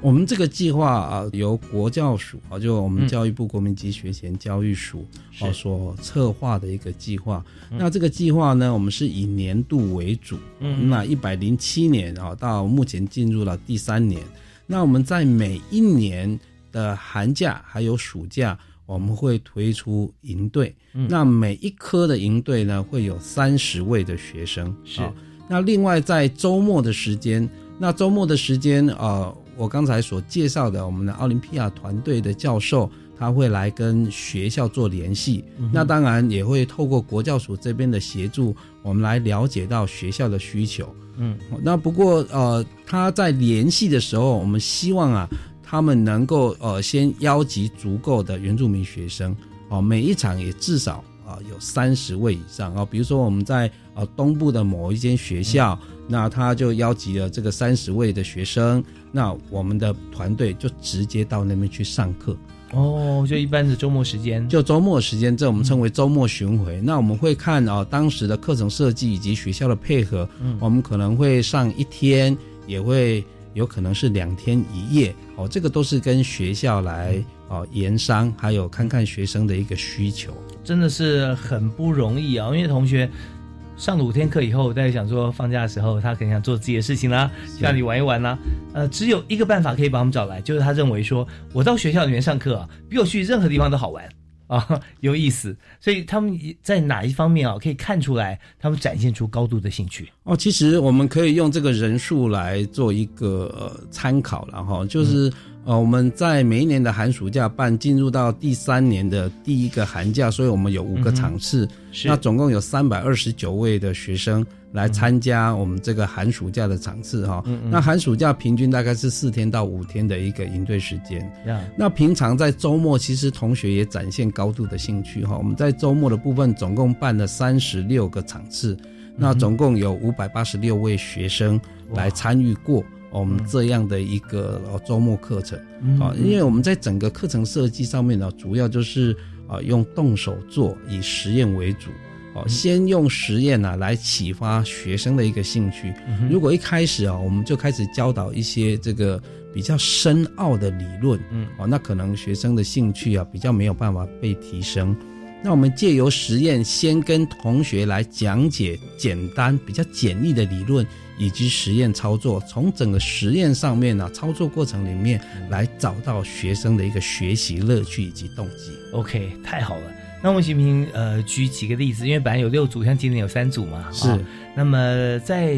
[SPEAKER 2] 我们这个计划啊，由国教署啊，就我们教育部国民级学前教育署啊、
[SPEAKER 1] 是
[SPEAKER 2] 所策划的一个计划。
[SPEAKER 1] 嗯
[SPEAKER 2] 那这个计划呢，我们是以年度为主，
[SPEAKER 1] 嗯
[SPEAKER 2] 那一百零七年啊，到目前进入了第三年。那我们在每一年的寒假还有暑假，我们会推出营队。
[SPEAKER 1] 嗯
[SPEAKER 2] 那每一科的营队呢，会有三十位的学生。
[SPEAKER 1] 是
[SPEAKER 2] 啊那另外在周末的时间，那周末的时间，呃，我刚才所介绍的我们的奥林匹亚团队的教授，他会来跟学校做联系。
[SPEAKER 1] 嗯
[SPEAKER 2] 那当然也会透过国教署这边的协助，我们来了解到学校的需求。
[SPEAKER 1] 嗯
[SPEAKER 2] 那不过呃，他在联系的时候，我们希望啊，他们能够呃先邀集足够的原住民学生，哦、每一场也至少啊、有三十位以上啊、比如说我们在呃东部的某一间学校，那他就邀集了这个三十位的学生，那我们的团队就直接到那边去上课。
[SPEAKER 1] 哦，就一般的周末时间，
[SPEAKER 2] 就周末时间，这我们称为周末巡回。那我们会看啊、当时的课程设计以及学校的配合，
[SPEAKER 1] 嗯
[SPEAKER 2] 我们可能会上一天，也会有可能是两天一夜。哦，这个都是跟学校来哦研商，还有看看学生的一个需求。
[SPEAKER 1] 真的是很不容易啊！因为同学上了五天课以后，大家想说放假的时候，他肯定想做自己的事情啦，希望你玩一玩啦。呃，只有一个办法可以把我们找来，就是他认为说，我到学校里面上课啊，比我去任何地方都好玩啊，有意思。所以他们在哪一方面啊，可以看出来他们展现出高度的兴趣。
[SPEAKER 2] 哦，其实我们可以用这个人数来做一个呃参考了哈，就是、呃我们在每一年的寒暑假办，进入到第三年的第一个寒假，所以我们有五个场次，
[SPEAKER 1] 是
[SPEAKER 2] 那总共有三百二十九位的学生来参加我们这个寒暑假的场次哈。
[SPEAKER 1] 嗯嗯
[SPEAKER 2] 那寒暑假平均大概是四天到五天的一个营队时间。
[SPEAKER 1] 呀
[SPEAKER 2] 那平常在周末，其实同学也展现高度的兴趣哈。我们在周末的部分总共办了三十六个场次，那总共有五百八十六位学生来参与过我们这样的一个呃周末课程
[SPEAKER 1] 嗯
[SPEAKER 2] 啊。因为我们在整个课程设计上面呢，主要就是啊用动手做，以实验为主。哦，先用实验呢、来启发学生的一个兴趣。如果一开始啊，我们就开始教导一些这个比较深奥的理论，
[SPEAKER 1] 嗯，
[SPEAKER 2] 哦，那可能学生的兴趣啊比较没有办法被提升。那我们借由实验，先跟同学来讲解简单、比较简易的理论以及实验操作，从整个实验上面呢、操作过程里面来找到学生的一个学习乐趣以及动机。
[SPEAKER 1] OK，太好了。那我们行不行呃举几个例子？因为本来有六组，像今年有三组嘛。
[SPEAKER 2] 是
[SPEAKER 1] 啊那么在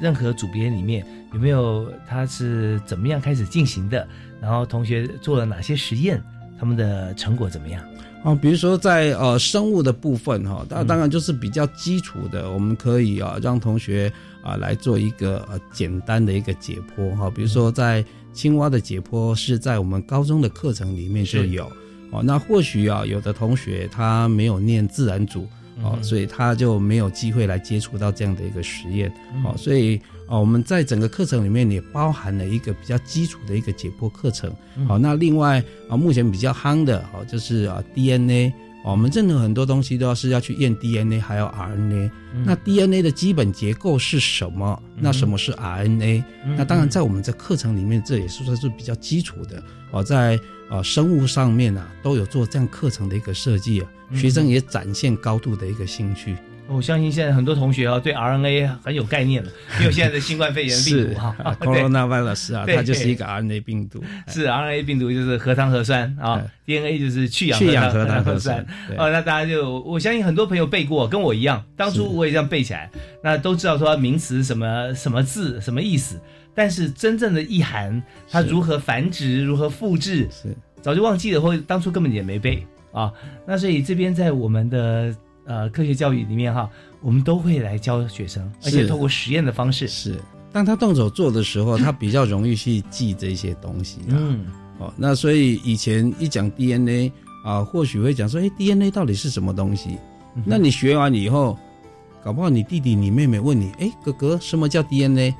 [SPEAKER 1] 任何组别里面，有没有他是怎么样开始进行的？然后同学做了哪些实验？他们的成果怎么样？
[SPEAKER 2] 哦，比如说在呃生物的部分哈，当当然就是比较基础的，我们可以啊让同学啊来做一个呃简单的一个解剖哈，比如说在青蛙的解剖是在我们高中的课程里面就是有哦，那或许啊有的同学他没有念自然组哦，
[SPEAKER 1] 嗯。
[SPEAKER 2] 所以他就没有机会来接触到这样的一个实验
[SPEAKER 1] 嗯。
[SPEAKER 2] 哦，所以啊我们在整个课程里面也包含了一个比较基础的一个解剖课程。
[SPEAKER 1] 嗯。
[SPEAKER 2] 好，那另外啊，目前比较夯的哦，就是啊 DNA，哦我们任何很多东西都要是要去验 DNA，还有 RNA。
[SPEAKER 1] 嗯
[SPEAKER 2] 那 DNA 的基本结构是什么？那什么是 RNA？、
[SPEAKER 1] 嗯
[SPEAKER 2] 那当然，在我们这课程里面，这也是算是比较基础的哦，在呃生物上面啊，都有做这样课程的一个设计啊，
[SPEAKER 1] 嗯
[SPEAKER 2] 学生也展现高度的一个兴趣。
[SPEAKER 1] 我相信现在很多同学啊，对 RNA 很有概念了，因为现在的新冠肺炎病毒哈
[SPEAKER 2] ，coronavirus 啊，它就是一个 RNA 病毒。
[SPEAKER 1] 是 RNA 病毒就是核糖核酸啊，DNA 就是去氧
[SPEAKER 2] 去氧
[SPEAKER 1] 核
[SPEAKER 2] 糖
[SPEAKER 1] 核酸。哦，那大家就我相信很多朋友背过，跟我一样，当初我也这样背起来，那都知道说名词什么什么字什么意思，但是真正的意涵，它如何繁殖，如何复制，
[SPEAKER 2] 是
[SPEAKER 1] 早就忘记了，或者当初根本也没背啊。那所以这边在我们的。呃，科学教育里面哈，我们都会来教学生，而且透过实验的方式。
[SPEAKER 2] 是，当他动手做的时候，他比较容易去记这些东西。嗯，哦，那所以以前一讲 DNA 啊，或许会讲说，哎，DNA 到底是什么东西？那你学完以后，搞不好你弟弟、你妹妹问你，哎，哥哥，什么叫 DNA？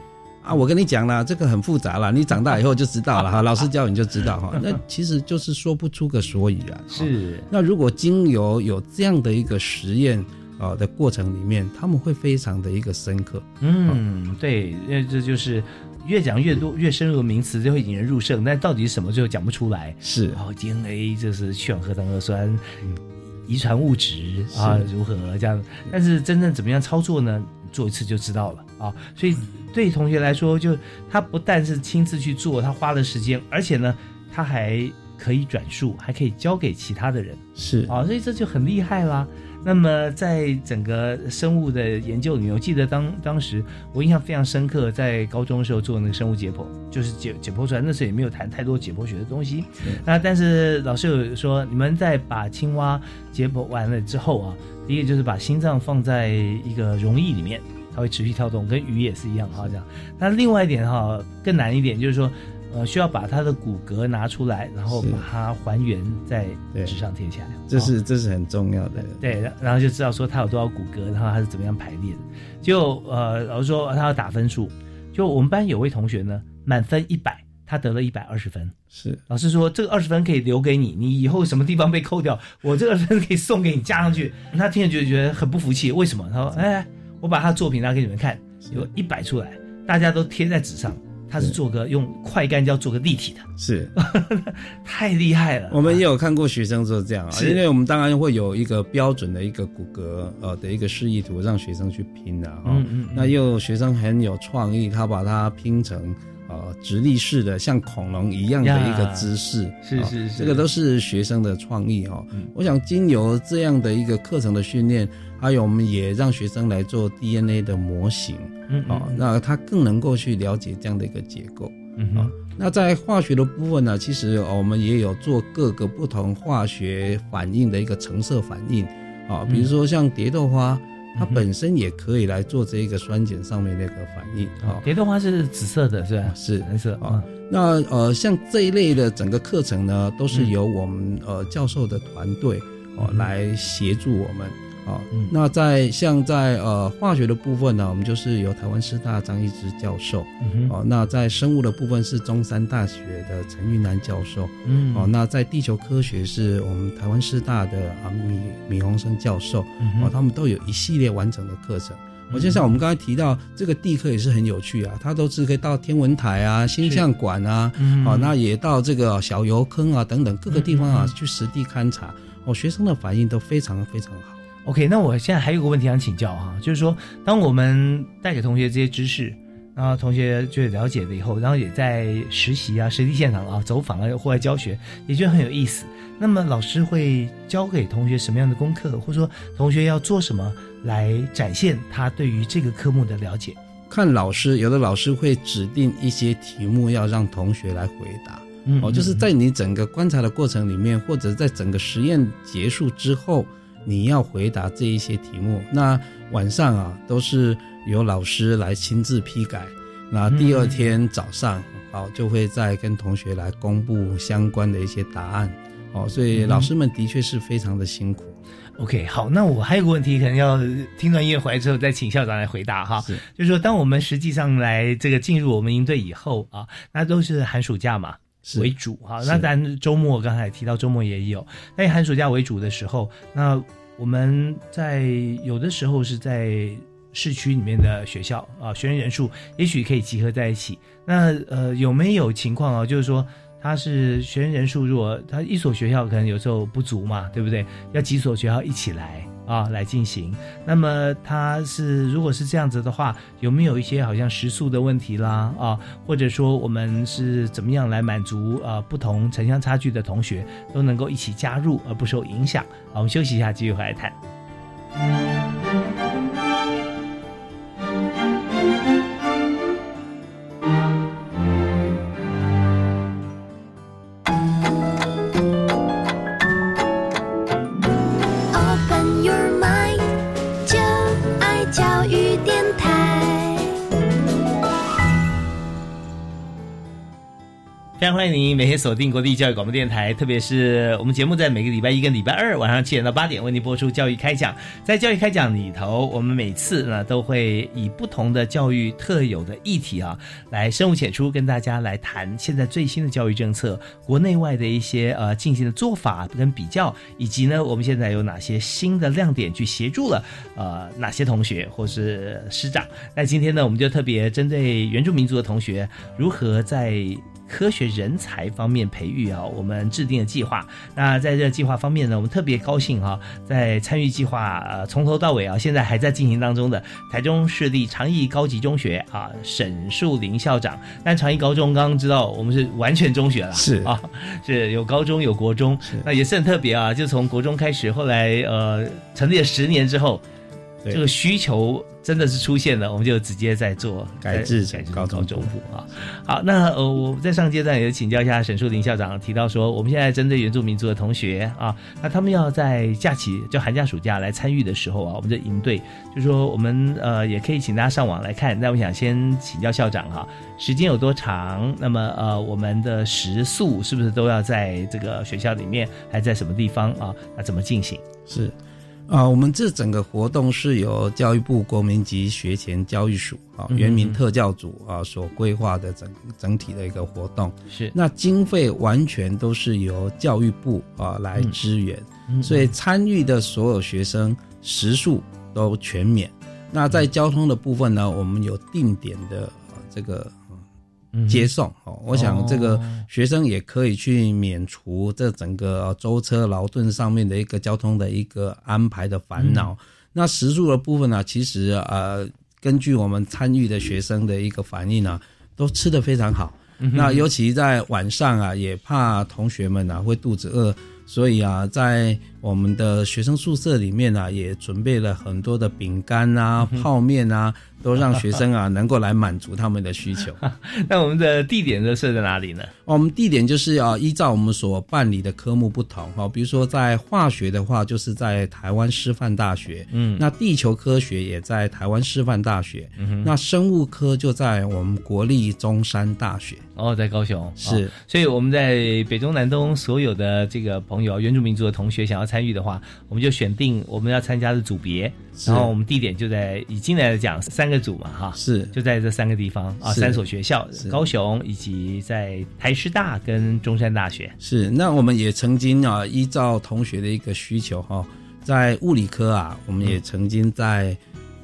[SPEAKER 2] 啊，我跟你讲了，这个很复杂了，你长大以后就知道了 哈。老师教你就知道哈。那其实就是说不出个所以然。
[SPEAKER 1] 是。
[SPEAKER 2] 那如果精油有这样的一个实验啊的过程里面，他们会非常的一个深刻。
[SPEAKER 1] 嗯，对，因为这就是越讲越多、越深入的名词就会引人入胜，但到底是什么最后讲不出来。
[SPEAKER 2] 是。
[SPEAKER 1] 然后 DNA 就是去氧核糖核酸，遗传物质啊如何这样？但是真正怎么样操作呢？做一次就知道了啊。所以。对同学来说，就他不但是亲自去做，他花了时间，而且呢，他还可以转述，还可以教给其他的人，
[SPEAKER 2] 是
[SPEAKER 1] 啊，所以这就很厉害啦。那么在整个生物的研究里面，我记得当当时我印象非常深刻，在高中的时候做那个生物解剖，就是解解剖出来，那时候也没有谈太多解剖学的东西。那但是老师有说，你们在把青蛙解剖完了之后啊，第一个就是把心脏放在一个溶液里面。它会持续跳动，跟鱼也是一样哈，这样。那另外一点哈，更难一点，就是说，呃，需要把它的骨骼拿出来，然后把它还原在纸上贴起来。
[SPEAKER 2] 这是这是很重要的。
[SPEAKER 1] 对，然后就知道说它有多少骨骼，然后它是怎么样排列的。就呃，老师说他要打分数，就我们班有位同学呢，满分一百，他得了一百二十分。
[SPEAKER 2] 是，
[SPEAKER 1] 老师说这个二十分可以留给你，你以后什么地方被扣掉，我这个分可以送给你加上去。他听了就觉得很不服气，为什么？他说，哎。我把他作品拿给你们看，有一摆出来，大家都贴在纸上。他是做个用快干胶做个立体的，
[SPEAKER 2] 是
[SPEAKER 1] 太厉害了。
[SPEAKER 2] 我们也有看过学生做这样啊，因为我们当然会有一个标准的一个骨骼呃的一个示意图，让学生去拼的哈。那又学生很有创意，他把它拼成呃直立式的，像恐龙一样的一个姿势。
[SPEAKER 1] 是是是，
[SPEAKER 2] 这个都是学生的创意哦。我想经由这样的一个课程的训练。还有，我们也让学生来做 DNA 的模型，嗯，哦，那他更能够去了解这样的一个结构，嗯，啊，那在化学的部分呢，其实我们也有做各个不同化学反应的一个成色反应，啊，比如说像蝶豆花，它本身也可以来做这一个酸碱上面的一个反应，啊，
[SPEAKER 1] 蝶豆花是紫色的，是吧？
[SPEAKER 2] 是
[SPEAKER 1] 蓝色
[SPEAKER 2] 啊。那呃，像这一类的整个课程呢，都是由我们呃教授的团队哦来协助我们。哦，那在像在呃化学的部分呢，我们就是由台湾师大张一之教授，哦，那在生物的部分是中山大学的陈玉南教授，嗯，哦，那在地球科学是我们台湾师大的啊米米洪生教授，哦，他们都有一系列完整的课程。我就像我们刚才提到这个地科也是很有趣啊，它都是可以到天文台啊、星象馆啊，嗯。哦，那也到这个小油坑啊等等各个地方啊去实地勘察，哦，学生的反应都非常非常好。
[SPEAKER 1] OK，那我现在还有个问题想请教哈，就是说，当我们带给同学这些知识，然后同学就了解了以后，然后也在实习啊、实地现场啊、走访啊、户外教学，也觉得很有意思。那么老师会教给同学什么样的功课，或者说同学要做什么来展现他对于这个科目的了解？
[SPEAKER 2] 看老师，有的老师会指定一些题目要让同学来回答，哦，就是在你整个观察的过程里面，或者在整个实验结束之后。你要回答这一些题目，那晚上啊都是由老师来亲自批改，那第二天早上好就会再跟同学来公布相关的一些答案，哦，所以老师们的确是非常的辛苦。
[SPEAKER 1] OK，好，那我还有个问题，可能要听完音乐回来之后再请校长来回答哈。是，就是说，当我们实际上来这个进入我们营队以后啊，那都是寒暑假嘛为主哈。那咱周末刚才提到周末也有，那以寒暑假为主的时候，那我们在有的时候是在市区里面的学校啊，学生人数也许可以集合在一起。那呃有没有情况啊？就是说他是学生人数，如果他一所学校可能有时候不足嘛，对不对？要几所学校一起来啊来进行。那么它是如果是这样子的话，有没有一些好像食宿的问题啦啊，或者说我们是怎么样来满足啊不同城乡差距的同学都能够一起加入而不受影响？好，我们休息一下，继续回来谈。欢迎您每天锁定国立教育广播电台，特别是我们节目在每个礼拜一跟礼拜二晚上七点到八点为您播出教育开讲。在教育开讲里头，我们每次呢都会以不同的教育特有的议题啊，来深入浅出跟大家来谈现在最新的教育政策，国内外的一些呃进行的做法跟比较，以及呢我们现在有哪些新的亮点去协助了呃哪些同学或是师长。那今天呢，我们就特别针对原住民族的同学如何在科学人才方面培育啊，我们制定的计划。那在这个计划方面呢，我们特别高兴啊、在参与计划呃从头到尾啊，现在还在进行当中的台中市立长义高级中学啊，沈树林校长。但长义高中刚刚知道我们是完全中学了，
[SPEAKER 2] 是
[SPEAKER 1] 啊，是有高中有国中，那也是很特别啊。就从国中开始，后来呃成立了十年之后，这个需求真的是出现了，我们就直接在做
[SPEAKER 2] 改制
[SPEAKER 1] 改制
[SPEAKER 2] 高中
[SPEAKER 1] 中部啊。好，那呃，我在上阶段也请教一下沈树林校长，提到说，我们现在针对原住民族的同学啊，那他们要在假期就寒假暑假来参与的时候啊，我们的营队就说我们呃也可以请大家上网来看。那我想先请教校长哈、时间有多长？那么呃，我们的食宿是不是都要在这个学校里面，还在什么地方啊？那怎么进行？
[SPEAKER 2] 是啊，我们这整个活动是由教育部国民级学前教育署啊原民特教组啊所规划的整整体的一个活动。
[SPEAKER 1] 是
[SPEAKER 2] 那经费完全都是由教育部啊来支援，
[SPEAKER 1] 嗯
[SPEAKER 2] 所以参与的所有学生食宿都全免。那在交通的部分呢，我们有定点的呃这个
[SPEAKER 1] 嗯
[SPEAKER 2] 接送哦。我想这个
[SPEAKER 1] 哦
[SPEAKER 2] 学生也可以去免除这整个呃舟车劳顿上面的一个交通的一个安排的烦恼。
[SPEAKER 1] 嗯
[SPEAKER 2] 那食宿的部分呢，其实呃，根据我们参与的学生的一个反应呢，都吃得非常好。那尤其在晚上啊，也怕同学们啊会肚子饿，所以啊，在我们的学生宿舍里面啊，也准备了很多的饼干啊、
[SPEAKER 1] 嗯
[SPEAKER 2] 泡面啊，都让学生啊能够来满足他们的需求。
[SPEAKER 1] 那我们的地点都设在哪里呢？
[SPEAKER 2] 我们地点就是啊，依照我们所办理的科目不同哈，比如说在化学的话，就是在台湾师范大学，
[SPEAKER 1] 嗯。
[SPEAKER 2] 那地球科学也在台湾师范大学，
[SPEAKER 1] 嗯
[SPEAKER 2] 那生物科就在我们国立中山大学。
[SPEAKER 1] 哦，在高雄。
[SPEAKER 2] 是。
[SPEAKER 1] 哦所以我们在北中南东所有的这个朋友，原住民族的同学想要参与的话，我们就选定我们要参加的组别，然后我们地点就在以今来讲三个组嘛，哈，
[SPEAKER 2] 是
[SPEAKER 1] 就在这三个地方啊，三所学校，高雄以及在台师大跟中山大学。
[SPEAKER 2] 是，那我们也曾经啊，依照同学的一个需求哈、在物理科啊，我们也曾经在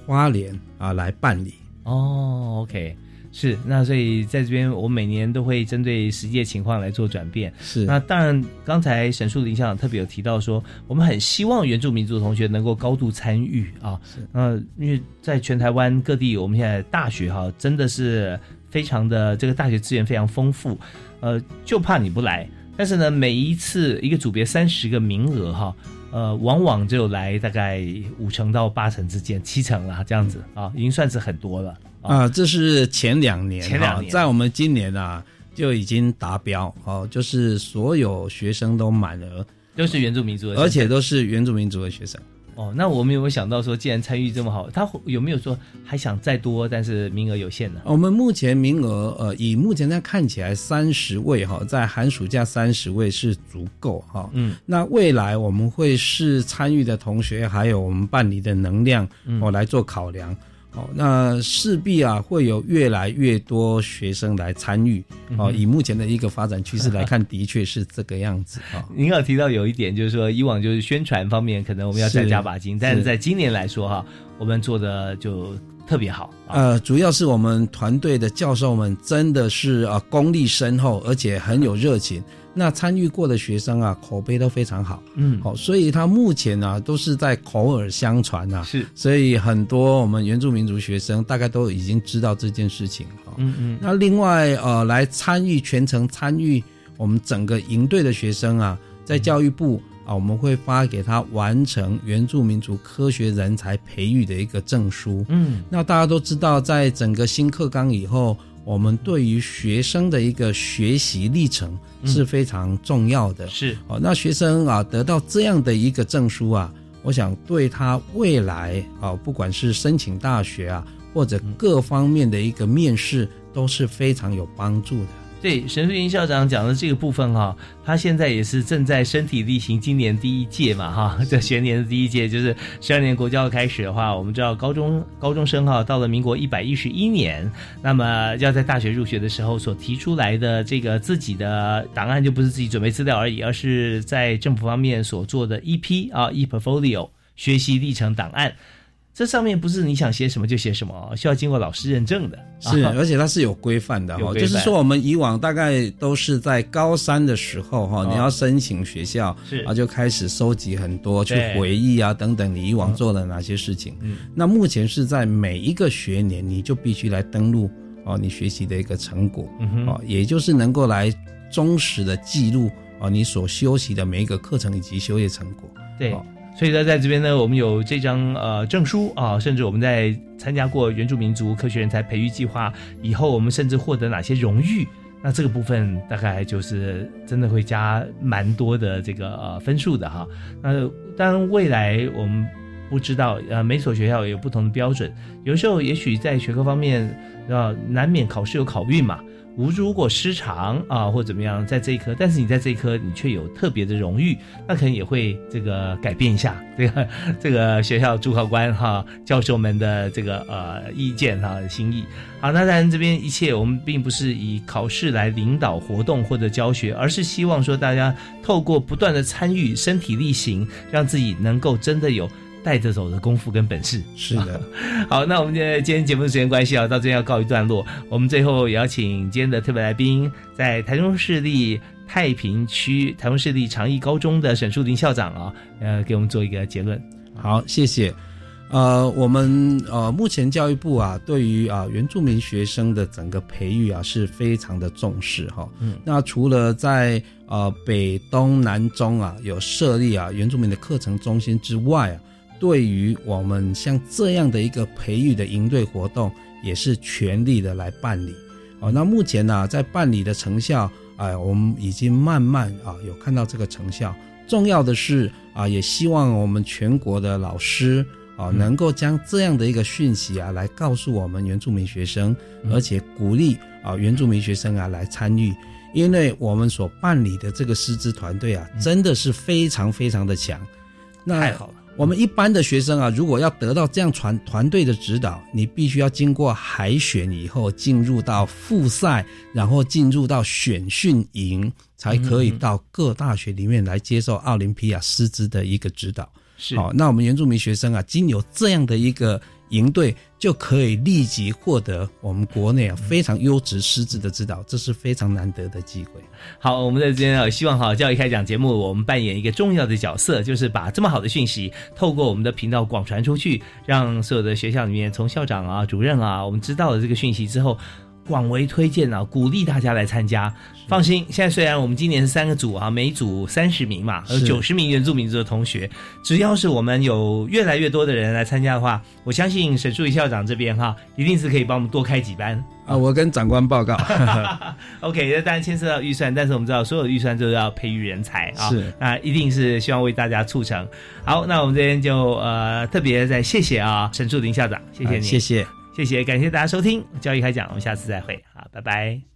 [SPEAKER 2] 花莲啊来办理。
[SPEAKER 1] 哦，OK。是，那所以在这边，我每年都会针对实际的情况来做转变。
[SPEAKER 2] 是
[SPEAKER 1] 那当然，刚才沈树林校长特别有提到说，我们很希望原住民族的同学能够高度参与啊。
[SPEAKER 2] 是，
[SPEAKER 1] 呃，因为在全台湾各地，我们现在大学哈、真的是非常的这个大学资源非常丰富，呃，就怕你不来。但是呢，每一次一个组别三十个名额哈、呃，往往只有来大概五成到八成之间，七成啦这样子啊，已经算是很多了。
[SPEAKER 2] 啊，这是前两年，
[SPEAKER 1] 前两年
[SPEAKER 2] 哈在我们今年啊就已经达标哦，就是所有学生都满额，
[SPEAKER 1] 都是原住民族的，
[SPEAKER 2] 而且都是原住民族的学生。
[SPEAKER 1] 哦，那我们有没有想到说，既然参与这么好，他会有没有说还想再多，但是名额有限呢？
[SPEAKER 2] 我们目前名额，呃，以目前在看起来三十位哈，在寒暑假三十位是足够哈。
[SPEAKER 1] 嗯，
[SPEAKER 2] 那未来我们会视参与的同学还有我们办理的能量
[SPEAKER 1] 我
[SPEAKER 2] 哦来做考量。哦，那势必啊会有越来越多学生来参与。哦，以目前的一个发展趋势来看，的确是这个样子啊。
[SPEAKER 1] 您有提到有一点，就是说以往就是宣传方面，可能我们要再加把劲，但是
[SPEAKER 2] 是
[SPEAKER 1] 在今年来说哈，我们做的就特别好。
[SPEAKER 2] 呃，主要是我们团队的教授们真的是啊、功力深厚，而且很有热情。那参与过的学生啊，口碑都非常好，
[SPEAKER 1] 嗯，
[SPEAKER 2] 好，所以他目前呢、都是在口耳相传啊，
[SPEAKER 1] 是，
[SPEAKER 2] 所以很多我们原住民族学生大概都已经知道这件事情哈。
[SPEAKER 1] 嗯嗯，
[SPEAKER 2] 那另外呃，来参与全程参与我们整个营队的学生啊，在教育部啊，我们会发给他完成原住民族科学人才培育的一个证书。
[SPEAKER 1] 嗯，
[SPEAKER 2] 那大家都知道，在整个新课纲以后，我们对于学生的一个学习历程是非常重要的。
[SPEAKER 1] 是
[SPEAKER 2] 哦，那学生啊得到这样的一个证书啊，我想对他未来啊，不管是申请大学啊，或者各方面的一个面试，都是非常有帮助的。
[SPEAKER 1] 对，沈树云校长讲的这个部分哈、他现在也是正在身体力行今年第一届嘛哈，这学年的第一届就是十二年国教开始的话，我们知道高中高中生哈、到了民国一百一十一年，那么要在大学入学的时候所提出来的这个自己的档案就不是自己准备资料而已，而是在政府方面所做的 EP 啊 e portfolio 学习历程档案。这上面不是你想写什么就写什么哦，需要经过老师认证的。
[SPEAKER 2] 是，
[SPEAKER 1] 啊
[SPEAKER 2] 而且它是有规范的哈，就是说我们以往大概都是在高三的时候哈，
[SPEAKER 1] 哦
[SPEAKER 2] 你要申请学校，
[SPEAKER 1] 是
[SPEAKER 2] 啊就开始收集很多去回忆啊等等，你以往做了哪些事情。
[SPEAKER 1] 嗯，
[SPEAKER 2] 那目前是在每一个学年，你就必须来登录哦，你学习的一个成果，哦，也就是能够来忠实的记录哦你所修习的每一个课程以及修业成果。
[SPEAKER 1] 对
[SPEAKER 2] 哦，
[SPEAKER 1] 所以呢，在这边呢，我们有这张呃证书啊，甚至我们在参加过原住民族科学人才培育计划以后，我们甚至获得哪些荣誉？那这个部分大概就是真的会加蛮多的这个呃分数的哈。那当然未来我们不知道，呃，每所学校有不同的标准，有时候也许在学科方面，呃，难免考试有考运嘛。无如果失常啊，或怎么样，在这一科，但是你在这一科你却有特别的荣誉，那可能也会这个改变一下这个这个学校主考官哈教授们的这个呃意见哈心意。好，那当然这边一切我们并不是以考试来领导活动或者教学，而是希望说大家透过不断的参与、身体力行，让自己能够真的有。带着走的功夫跟本事
[SPEAKER 2] 是的，
[SPEAKER 1] 好，那我们今天今天节目的时间关系啊，到这边要告一段落。我们最后也要请今天的特别来宾，在台中市立太平区台中市立长义高中的沈树林校长啊，呃，给我们做一个结论。
[SPEAKER 2] 好，谢谢。呃，我们呃目前教育部啊，对于啊原住民学生的整个培育啊是非常的重视哈。
[SPEAKER 1] 嗯，
[SPEAKER 2] 那除了在呃北东南中啊有设立啊原住民的课程中心之外啊，对于我们像这样的一个培育的营队活动，也是全力的来办理。哦，那目前呢、在办理的成效啊、我们已经慢慢啊有看到这个成效。重要的是啊，也希望我们全国的老师啊，能够将这样的一个讯息啊，来告诉我们原住民学生，而且鼓励啊原住民学生啊来参与，因为我们所办理的这个师资团队啊，真的是非常非常的强。那
[SPEAKER 1] 太好了。
[SPEAKER 2] 我们一般的学生啊，如果要得到这样团团队的指导，你必须要经过海选以后，进入到复赛，然后进入到选训营，才可以到各大学里面来接受奥林匹亚师资的一个指导。
[SPEAKER 1] 是
[SPEAKER 2] 好、那我们原住民学生啊，经由这样的一个赢队，就可以立即获得我们国内啊非常优质师资的指导，这是非常难得的机会。
[SPEAKER 1] 好，我们在这边啊，希望哈教育开讲节目，我们扮演一个重要的角色，就是把这么好的讯息透过我们的频道广传出去，让所有的学校里面，从校长啊、主任啊，我们知道了这个讯息之后。广为推荐啊，鼓励大家来参加。放心，现在虽然我们今年是三个组啊，每组三十名嘛，有
[SPEAKER 2] 是
[SPEAKER 1] 九十名原住民族的同学，只要是我们有越来越多的人来参加的话，我相信沈树仪校长这边哈，一定是可以帮我们多开几班。
[SPEAKER 2] 啊，我跟长官报告。
[SPEAKER 1] OK，那当然牵涉到预算，但是我们知道所有的预算都是要培育人才啊，
[SPEAKER 2] 是
[SPEAKER 1] 那一定是希望为大家促成。好，那我们这边就呃特别再谢谢啊沈树林校长，谢谢你，
[SPEAKER 2] 啊谢谢。
[SPEAKER 1] 谢谢，感谢大家收听教育开讲，我们下次再会，好，拜拜。